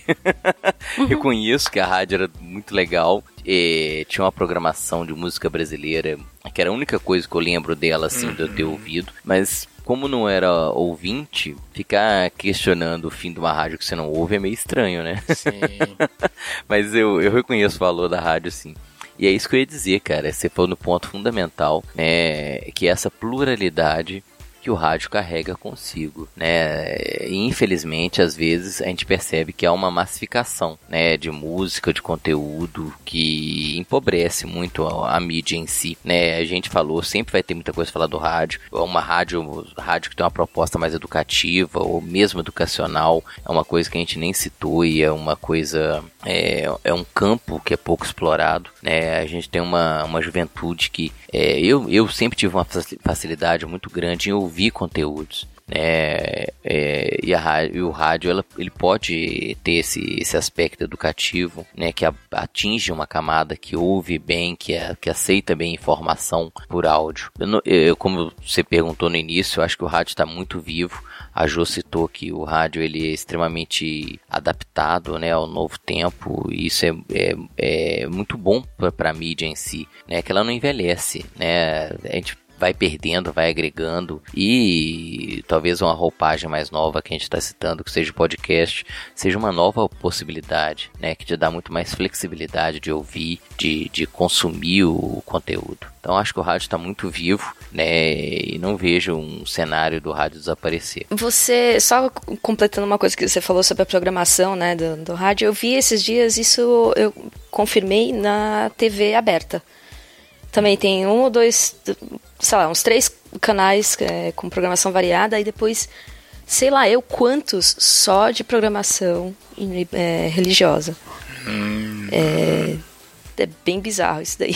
[LAUGHS] Reconheço que a rádio era muito legal. Eh, tinha uma programação de música brasileira, que era a única coisa que eu lembro dela, assim, de eu ter ouvido. Mas como não era ouvinte, ficar questionando o fim de uma rádio que você não ouve é meio estranho, né? Sim. [LAUGHS] Mas eu, eu reconheço o valor da rádio, sim. E é isso que eu ia dizer, cara. Você falou no ponto fundamental, né? Que essa pluralidade que o rádio carrega consigo, né? Infelizmente, às vezes a gente percebe que há uma massificação, né, de música, de conteúdo que empobrece muito a, a mídia em si, né? A gente falou, sempre vai ter muita coisa a falar do rádio. Uma rádio, rádio que tem uma proposta mais educativa ou mesmo educacional, é uma coisa que a gente nem citou e é uma coisa é, é um campo que é pouco explorado, né? A gente tem uma, uma juventude que é, eu, eu sempre tive uma faci- facilidade muito grande em ouvir conteúdos. né? é, e, a e o rádio ela, ele pode ter esse, esse aspecto educativo, né, que a- atinge uma camada que ouve bem, que, é- que aceita bem informação por áudio. Eu não- eu- como você perguntou no início, eu acho que o rádio está muito vivo. A Jo citou que o rádio ele é extremamente adaptado né, ao novo tempo e isso é, é, é muito bom para a mídia em si, né, que ela não envelhece. Né, a gente vai perdendo, vai agregando e talvez uma roupagem mais nova que a gente está citando, que seja podcast, seja uma nova possibilidade, né, que te dá muito mais flexibilidade de ouvir, de, de consumir o conteúdo. Então acho que o rádio está muito vivo, né, e não vejo um cenário do rádio desaparecer. Você, só completando uma coisa que você falou sobre a programação né, do, do rádio, eu vi esses dias, isso eu confirmei na TV aberta. Também tem um ou dois, sei lá, uns três canais é, com programação variada, e depois, sei lá, eu quantos só de programação é, religiosa. É, é bem bizarro isso daí.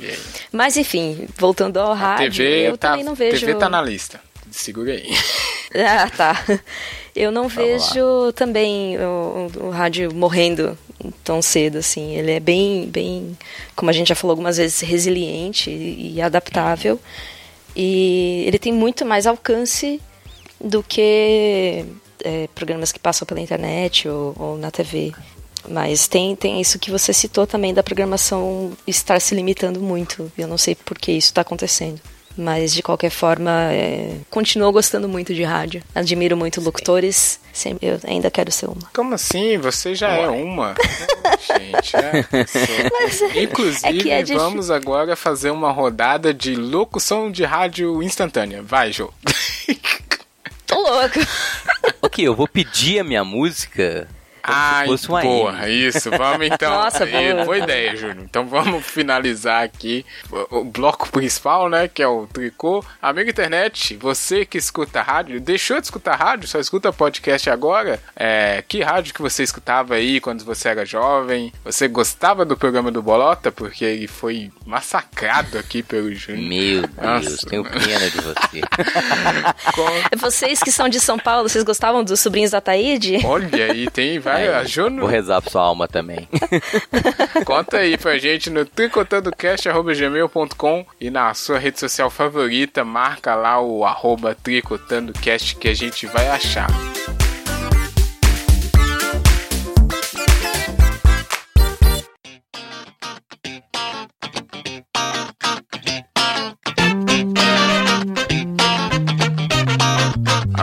[LAUGHS] Mas enfim, voltando ao A rádio, TV, eu tá, também não vejo. TV tá na lista. Segura aí. [LAUGHS] Ah, tá. Eu não vejo também o, o- o rádio morrendo tão cedo, assim. Ele é bem, bem, como a gente já falou algumas vezes, resiliente e, adaptável. E ele tem muito mais alcance do que é, programas que passam pela internet ou, ou na TV. Mas tem, tem isso que você citou também da programação estar se limitando muito. Eu não sei por que isso está acontecendo. Mas, de qualquer forma, é, continuo gostando muito de rádio. Admiro muito locutores. Sempre, eu ainda quero ser uma. Como assim? Você já é uma. Não, [LAUGHS] gente, é. Inclusive, é que é difí- vamos agora fazer uma rodada de locução de rádio instantânea. Vai, Jô. Tô louca! [LAUGHS] Ok, eu vou pedir a minha música Ai, se fosse uma boa, M. isso. Vamos [LAUGHS] então. Nossa, Aí, boa. ideia, Júnior. Então vamos finalizar aqui o, o bloco principal, né? Que é o tricô. Amigo internet, você que escuta rádio, deixou de escutar rádio, só escuta podcast agora? É, que rádio que você escutava aí quando você era jovem? Você gostava do programa do Bolota? Porque ele foi massacrado aqui pelo Júnior. Meu Deus, Nossa, tenho mano. pena de você. [LAUGHS] Com- Vocês que são de São Paulo, vocês gostavam dos sobrinhos da Taíde? Olha aí, tem vai, a Júnior. Vou rezar pra sua alma também. [LAUGHS] Conta aí pra gente no tricotandocast.gmail.com e na sua rede social favorita, marca lá o arroba tricotandocast que a gente vai achar.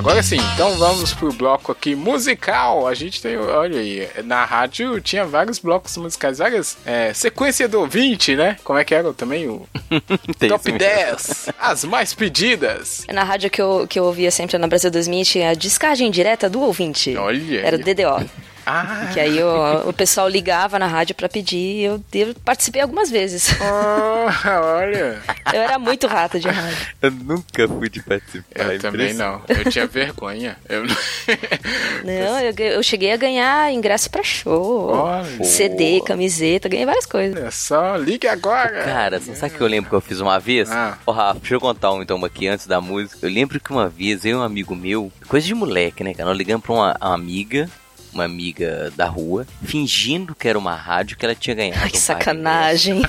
Agora sim, então vamos pro bloco aqui musical. A gente tem, olha aí, na rádio tinha vários blocos musicais, várias é, sequência do ouvinte, né? Como é que era também o [LAUGHS] Top sim. 10, as mais pedidas. Na rádio que eu, que eu ouvia sempre na Brasil 2000 tinha a descagem direta do ouvinte. Olha Era o. DDO. [LAUGHS] Ah, Que aí o, o pessoal ligava na rádio pra pedir e eu, eu participei algumas vezes. ah, olha. Eu era muito rata de rádio. Eu nunca fui de participar. Eu também não. Eu tinha vergonha. Eu não... [LAUGHS] Não, eu, eu cheguei a ganhar ingresso pra show, Olha. CD, camiseta, ganhei várias coisas. Olha só, ligue agora. Cara, você sabe o que eu lembro que eu fiz uma vez? Ah. Ô, Rafa, deixa eu contar um então aqui antes da música. Eu lembro que uma vez eu e um amigo meu, coisa de moleque, né, cara? Nós ligamos pra uma, uma amiga, uma amiga da rua, fingindo que era uma rádio que ela tinha ganhado. Ai, que um sacanagem.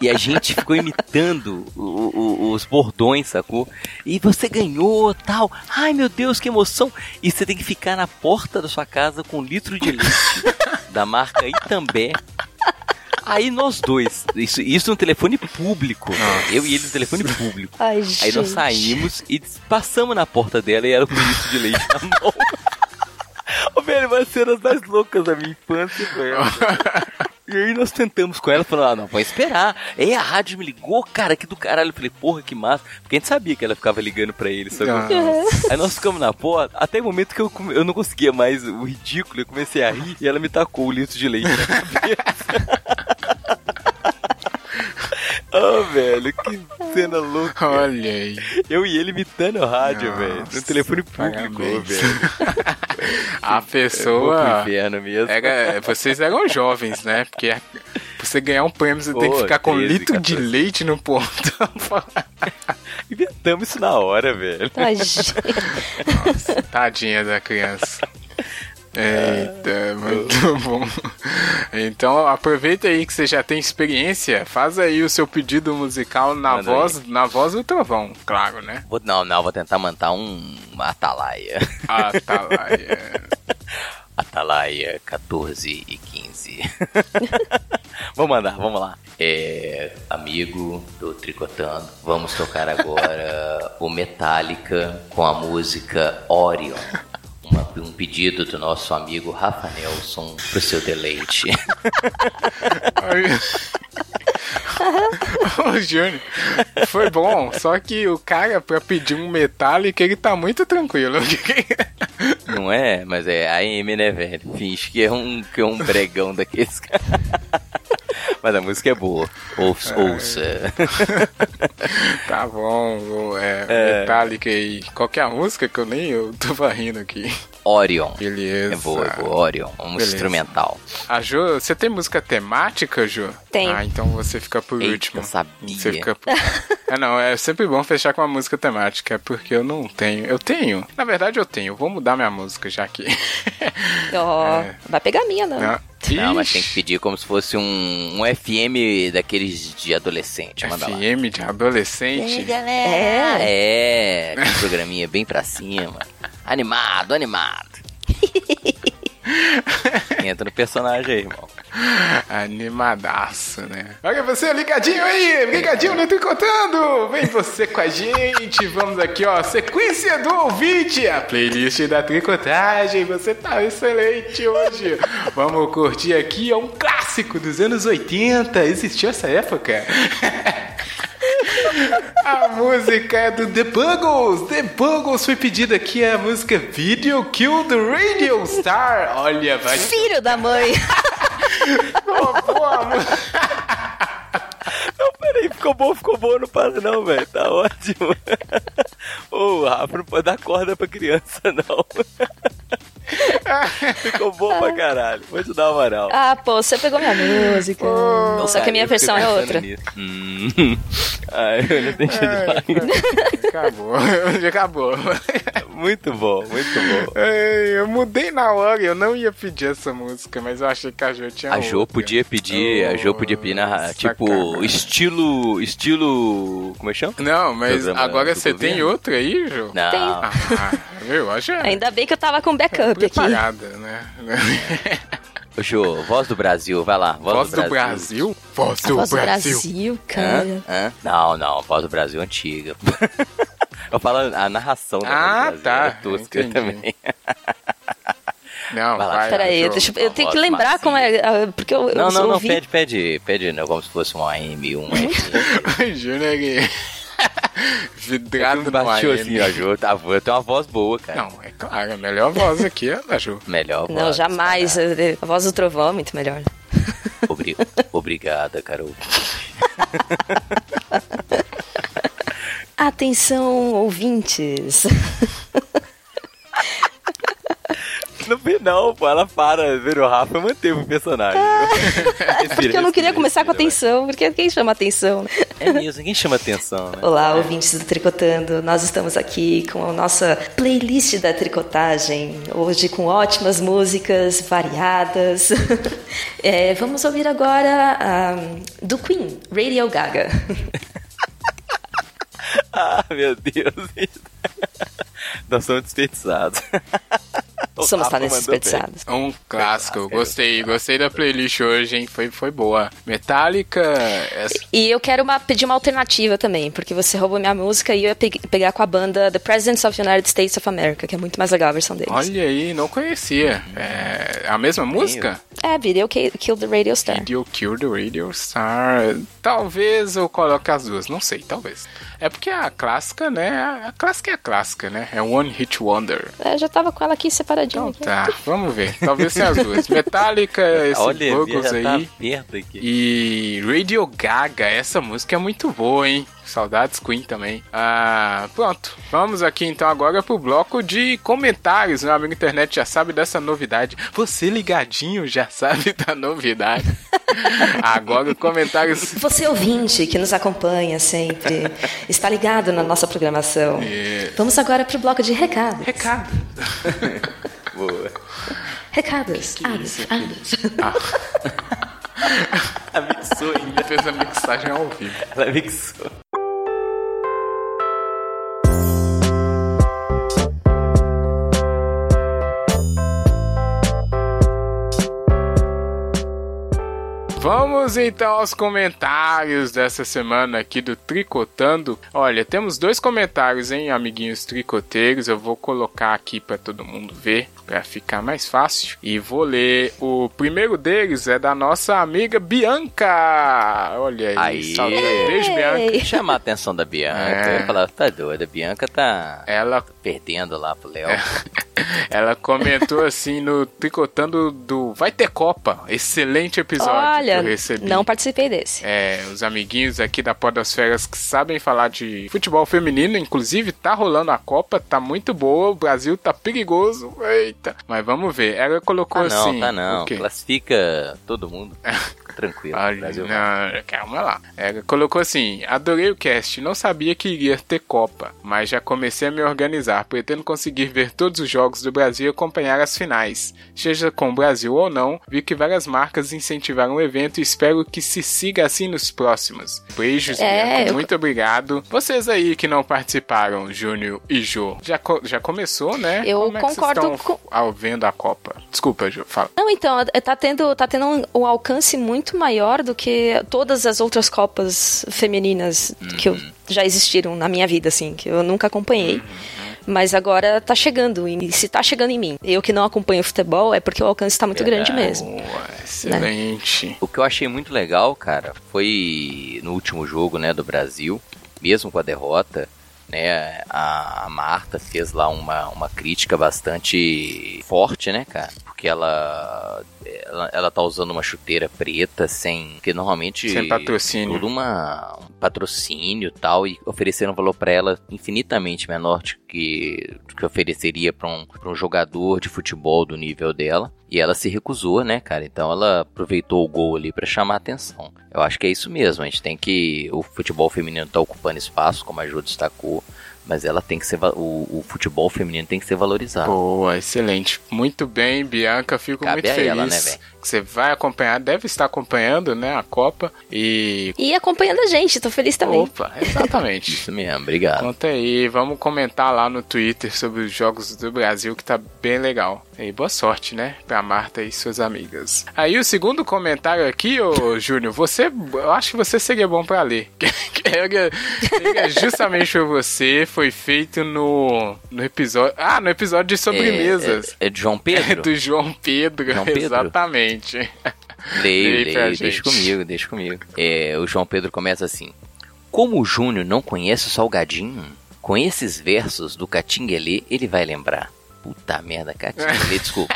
E a gente ficou imitando o- o- os bordões, sacou? E você ganhou, tal. Ai, meu Deus, que emoção. E você tem que ficar na porta da sua casa com um litro de leite [LAUGHS] da marca Itambé. Aí nós dois, isso, isso no telefone público. Eu e ele no telefone público. Ai, Aí gente. nós saímos e passamos na porta dela e ela com um litro de leite na mão. Velho, uma das cenas mais loucas da minha infância, velho. [LAUGHS] E aí nós tentamos com ela, falando, ah, não, vamos esperar. Aí a rádio me ligou, cara, que do caralho. Eu falei, porra, que massa. Porque a gente sabia que ela ficava ligando pra ele, sabe? Nossa. Aí nós ficamos na porta, até o momento que eu, come- eu não conseguia mais o ridículo, eu comecei a rir e ela me tacou o litro de leite na cabeça. [LAUGHS] oh, velho, que cena louca. Olha aí. Eu e ele imitando a rádio, Nossa, velho. No telefone público, parabéns. velho. [LAUGHS] A pessoa. inferno mesmo. Era, vocês eram jovens, né? Porque pra você ganhar um prêmio, você tem que ficar com um 13, litro de 14. leite no portão. [LAUGHS] Inventamos isso na hora, velho. Gente. Tadinha da criança. Eita, muito [LAUGHS] bom. Então aproveita aí que você já tem experiência, faz aí o seu pedido musical na Manda voz, na voz do trovão, claro, né? Vou, não, não, vou tentar mandar um atalaia. Atalaia. [LAUGHS] Atalaia 14 e 15. [LAUGHS] vamos mandar, vamos lá. É, amigo do Tricotando, vamos tocar agora o Metallica com a música Orion. Uma- um pedido do nosso amigo Rafa Nelson pro seu deleite. [LAUGHS] Ô, Júnior, foi bom, só que o cara, pra pedir um Metallica, ele tá muito tranquilo. Não é? Mas é AM, né, velho? Finge que é um, que é um bregão daqueles caras. [LAUGHS] Mas a música é boa. Ouça. ouça. [LAUGHS] Tá bom, vou- é, Metallica aí. Qual que é a música que eu nem eu tô rindo aqui? Orion. Beleza. É boa, é boa. Orion. Um Beleza. instrumental. A Jo, você tem música temática, Jo? Tenho. Ah, então você fica por Eita, último. sabia. Você fica por... [LAUGHS] É, não, é sempre bom fechar com uma música temática, é porque eu não tenho. Eu tenho. Na verdade, eu tenho. Vou mudar minha música já aqui. Ó, [LAUGHS] É. vai pegar a minha, não. Não. Não, mas tem que pedir como se fosse um, um FM daqueles de adolescente. Manda lá. FM de adolescente. É. É, aquele programinha bem pra cima. Animado, animado. [LAUGHS] [LAUGHS] Entra no personagem aí, irmão. Animadaço, né? Olha você ligadinho aí, ligadinho no Tricotando! Vem você com a gente, vamos aqui, ó, sequência do ouvinte, a playlist da tricotagem, você tá excelente hoje. Vamos curtir aqui, é um clássico dos anos 80, existiu essa época? [LAUGHS] A música é do The Buggles. The Buggles foi pedida aqui a música Video Kill the Radio Star. Olha, vai Filho da mãe. Boa, boa. Não, peraí, ficou bom, ficou bom, não para não, velho. Tá ótimo. Ô, o Rafa não pode dar corda pra criança, não. [LAUGHS] ficou bom pra caralho. Vou te dar uma moral. Ah, pô, você pegou minha música. Só que a minha Cara, versão é outra. Hum. [LAUGHS] Ai, eu não deixa de falar. Acabou, já [LAUGHS] acabou. Muito bom, muito bom. Ei, Eu mudei na hora, eu não ia pedir essa música, mas eu achei que a Jo tinha A Jo outra. podia pedir, a Jo podia pedir na, Oh, tipo, estilo, estilo, como é que chama? Não, mas Programa agora você governo. tem outra aí, Jo? Não, Ah, viu? A Jo é Ainda bem que eu tava com backup aqui. preparada, né? [LAUGHS] Ô, Jo, voz do Brasil, vai lá, voz, Voz do Brasil? Voz do voz do Brasil. Brasil, Hã? cara. Hã? Não, não, voz do Brasil é antiga. [LAUGHS] Eu falo a narração da Ah, voz do Brasil, tá, é tosca também. Não, Vai lá, vai. Pera aí, Jo. deixa, eu tenho que voz lembrar como é. ah, Porque eu, Não, eu não, não, ouvi. pede, pede, pede, né, como se fosse um AM, um FM. Júnior aqui. Vidrado no Baixou AM. assim, ó, Jo, tá, tem uma voz boa, cara. Não, é claro, a melhor voz aqui é a da Ju. Melhor voz. Não, jamais. eh, A voz do trovão é muito melhor. Obri- Obrigada, Carol. [LAUGHS] Atenção, ouvintes. Final, pô, ela para, ver o Rafa e manteve o personagem. [LAUGHS] Porque eu não queria começar com atenção, porque quem chama atenção? né? É mesmo, ninguém chama atenção, né? Olá, ouvintes do Tricotando. Nós estamos aqui com a nossa playlist da tricotagem. Hoje com ótimas músicas variadas. [LAUGHS] É, vamos ouvir agora ah, do Queen, Radio Gaga. [LAUGHS] Ah, meu Deus. Nós somos desperdiçados. Somos talentos bem. desperdiçados. Um clássico, gostei, gostei da playlist hoje, hein? Foi, foi boa. Metallica, essa- E eu quero uma- pedir uma alternativa também, porque você roubou minha música e eu ia pe- pegar com a banda The Presidents of the United States of America, que é muito mais legal a versão deles. olha aí, não conhecia. É a mesma música? É, Video Ki- Kill the Radio Star. Radio Kill the Radio Star. Talvez eu coloque as duas, não sei, talvez. É porque a clássica, né? A clássica é a clássica, né? É One Hit Wonder. É, já tava com ela aqui separadinha. Então aqui. tá, vamos ver. Talvez seja as duas. [LAUGHS] Metallica, esse Olha, Buggles tá aí. aqui. E Radio Gaga, essa música é muito boa, hein? Saudades Queen também. Ah, pronto. Vamos aqui então agora pro bloco de comentários. Meu amigo internet já sabe dessa novidade. Você ligadinho já sabe da novidade. [LAUGHS] agora comentários. Você ouvinte que nos acompanha sempre, está ligado na nossa programação. É. Vamos agora pro bloco de recados. Recado. [LAUGHS] Boa. Recados. Ados, ados. Ela mixou ainda. Ele fez a mixagem ao vivo. Ela mixou. Vamos então aos comentários dessa semana aqui do Tricotando. Olha, temos dois comentários, hein, amiguinhos tricoteiros. Eu vou colocar aqui para todo mundo ver, para ficar mais fácil. E vou ler. O primeiro deles é da nossa amiga Bianca. Olha aí, Aí. saudade. Beijo, Bianca. Ei. Chamar a atenção da Bianca. É. Eu ia falar, tá doida, a Bianca tá Ela perdendo lá pro Léo. [LAUGHS] Ela comentou assim no Tricotando do Vai Ter Copa. Excelente episódio Olha, que eu recebi. não participei desse. É, os amiguinhos aqui da Podosferas que sabem falar de futebol feminino, inclusive tá rolando a Copa, tá muito boa, o Brasil tá perigoso, eita. Mas vamos ver, ela colocou Ah, não, assim... tá não. o quê? Classifica todo mundo. Fica [LAUGHS] Tranquilo. Olha, Brasil não, calma lá. Ela colocou assim: adorei o cast, não sabia que iria ter Copa, mas já comecei a me organizar. Pretendo conseguir ver todos os jogos do Brasil e acompanhar as finais. Seja com o Brasil ou não, vi que várias marcas incentivaram o evento e espero que se siga assim nos próximos. Beijos, É, Bianca, eu- muito obrigado. Vocês aí que não participaram, Júnior e Jô, já, co- já começou, né? Eu Como é que vocês concordo estão com- ao vendo a Copa? Desculpa, Jô, fala. Não, então, é- tá tendo, tá tendo um, um alcance muito maior do que todas as outras Copas femininas que eu, já existiram na minha vida, assim, que eu nunca acompanhei. Mas agora tá chegando, e se tá chegando em mim, eu que não acompanho futebol, é porque o alcance tá muito grande mesmo. Boa, excelente. O que eu achei muito legal, cara, foi no último jogo, né, do Brasil, mesmo com a derrota, né, a, a Marta fez lá uma, uma crítica bastante forte, né, cara? Porque ela, ela ela tá usando uma chuteira preta sem, porque normalmente Sem patrocínio. tudo uma um patrocínio e tal e ofereceram um valor pra ela infinitamente menor do que que ofereceria pra um, pra um jogador de futebol do nível dela. E ela se recusou, né, cara? Então ela aproveitou o gol ali pra chamar a atenção. Eu acho que é isso mesmo. A gente tem que. O futebol feminino tá ocupando espaço, como a Ju destacou. Mas ela tem que ser. O, o futebol feminino tem que ser valorizado. Boa, excelente. Muito bem, Bianca. Fico Cabe muito a feliz ela, né? Que você vai acompanhar, deve estar acompanhando, né, a Copa. E. E acompanhando a gente, tô feliz também. Opa, exatamente. [LAUGHS] Isso mesmo, obrigado. Conta aí, vamos comentar lá no Twitter sobre os jogos do Brasil, que tá bem legal. E boa sorte, né, pra Marta e suas amigas. Aí o segundo comentário aqui, ô Júnior, você, eu acho que você seria bom pra ler. [LAUGHS] Era justamente pra você, foi feito no, no episódio, ah, no episódio de sobremesas. É, é, é de João Pedro? [LAUGHS] do João Pedro, João Pedro? exatamente. Leio, Leia pra leio, deixa gente. comigo, deixa comigo. É, o João Pedro começa assim: Como o Júnior não conhece o Salgadinho, com esses versos do Catinguelê, ele vai lembrar. Puta merda, Catinguelê, [LAUGHS] desculpa.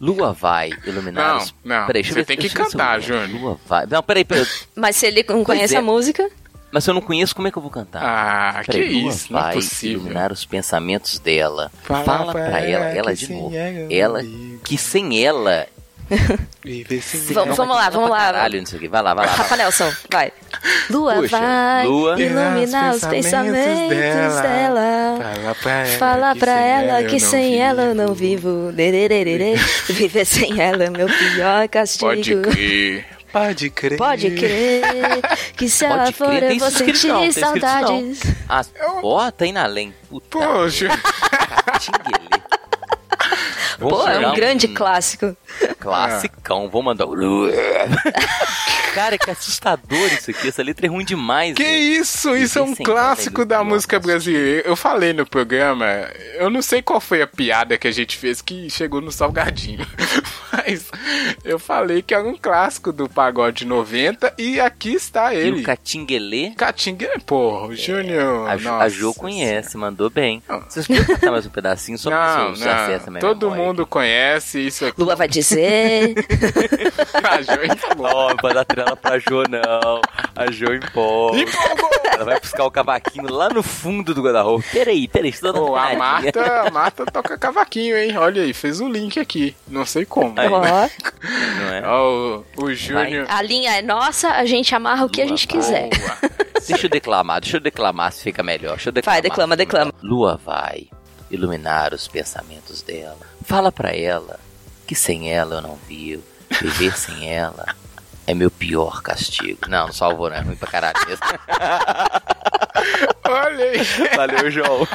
Lua vai iluminar Não, os... não, Peraí, você ver- tem que cantar. Júnior. Lua vai... Não, peraí, peraí. Mas se ele não conhece é. a música, Mas se eu não conheço, como é que eu vou cantar? Ah, que Peraí, Lua isso, não é vai possível. iluminar os pensamentos dela. Fala Fala, pra pra ela, ela ela que de novo. ela vivo. que sem ela... [LAUGHS] Vamos- vamos lá, vamos lá. Caralho, não sei o que. Vai lá, vai lá. vai lá. Rafa Nelson, vai. Lua Puxa, vai Lua. iluminar os pensamentos dela. Fala pra ela, Fala que pra sem ela eu que não sem ela eu não vivo. Derererê. [LAUGHS] Viver sem ela é meu pior castigo. Pode crer. Pode crer. Pode crer que se ela Pode for crer, eu tem vou sentir tem não. saudades. Ah, ó, tá indo além. Puta. Poxa. Catinguele. Vamos Pô, é um grande clássico. Classicão, vou mandar. [LAUGHS] Cara, que assustador isso aqui. Essa letra é ruim demais. Que velho. isso? Isso é um clássico é da música brasileira. Eu falei no programa, eu não sei qual foi a piada que a gente fez que chegou no Salgadinho. [LAUGHS] Mas eu falei que era um clássico do pagode 90 e aqui está E ele. o Catinguelê, Catinga, porra, o Júnior. a, Jo- a Jo conhece, mandou bem. Vocês podem cantar mais um pedacinho só pra [LAUGHS] Não, você você acessa não. minha Todo memória mundo conhece isso aqui. Lua vai dizer. [LAUGHS] A Jo empolgou. Não, não pode dar trela pra Jo, não. A Jo. Empolgou. Ela vai buscar o cavaquinho lá no fundo do guarda-roupa. Peraí, peraí, estou dando Pô, a Marta, a Marta toca cavaquinho, hein? Olha aí, fez o link aqui. Não sei como. Aí. Não é? [LAUGHS] Ó, o, o Júnior. a linha é nossa, a gente amarra o que a gente quiser. Boa. Deixa eu declamar, deixa eu declamar se fica melhor. Deixa eu declamar. Vai, declama, declama. Lua vai iluminar os pensamentos dela. Fala pra ela que sem ela eu não vivo. Viver sem ela é meu pior castigo. Não, não salvou, não. É ruim pra caralho mesmo. Olha aí. Valeu, João.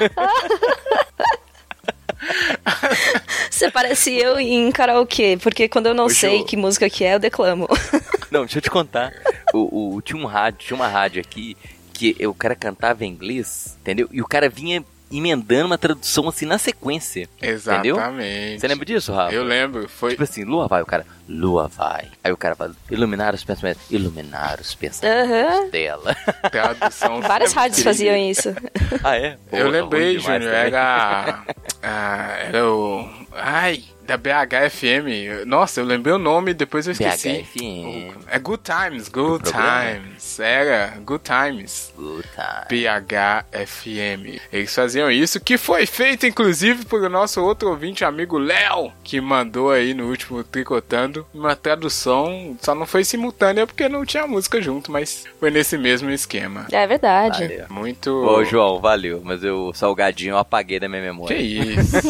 Você parece eu em karaokê, porque quando eu não Ô, sei Jo. que música que é, eu declamo. Não, deixa eu te contar. O, o- tinha um rádio, tinha uma rádio aqui que o cara cantava em inglês, entendeu? E o cara vinha emendando uma tradução assim na sequência. Entendeu? Exatamente. Você lembra disso, Rafa? Eu lembro. Foi. Tipo assim, lua vai, o cara, lua vai. Aí o cara fala, iluminar os pensamentos, iluminar os pensamentos Aham. dela. [LAUGHS] Tradução [LAUGHS] Várias rádios faziam isso. [LAUGHS] ah, é? Eu lembrei, Júnior. Era. ah, era o. Ai, da BHFM. Nossa, eu lembrei o nome, depois eu esqueci. BHFM. É Good Times, Good? Times. Era Good Times. Good time. BHFM. Eles faziam isso, que foi feito inclusive por nosso outro ouvinte amigo Léo, que mandou aí no último Tricotando uma tradução, só não foi simultânea porque não tinha música junto, mas foi nesse mesmo esquema. É verdade. Valeu. Muito. Ô, João, valeu, mas eu, o salgadinho eu apaguei da minha Que memória. isso? [LAUGHS]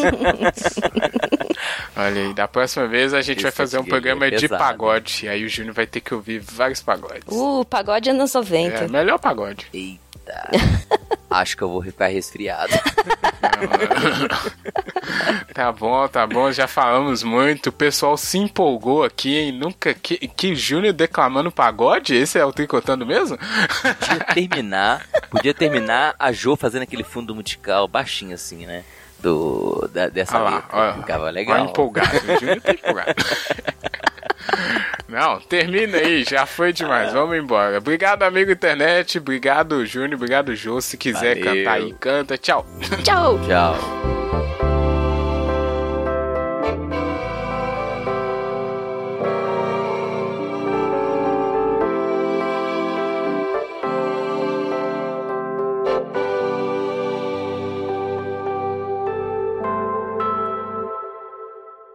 Olha aí, da próxima vez a gente Esse vai fazer um programa é de pagode. Aí o Júnior vai ter que ouvir vários pagodes. Uh, pagode anos 90. É, melhor pagode. Eita. [LAUGHS] Acho que eu vou ficar resfriado. [LAUGHS] Tá bom, tá bom, já falamos muito. O pessoal se empolgou aqui, hein? Nunca. Que, que Júnior declamando pagode? Esse é o tricotando mesmo? Podia terminar, podia terminar a Jo fazendo aquele fundo musical baixinho assim, né? Do, da- dessa lá, letra. olha. Ficava legal. empolgado. O Júnior tá empolgado. [LAUGHS] Não, termina aí, já foi demais. Vamos embora. Obrigado, amigo internet. Obrigado, Júnior. Obrigado, Jô. Se quiser Valeu. cantar aí, canta. Tchau. Tchau! Tchau.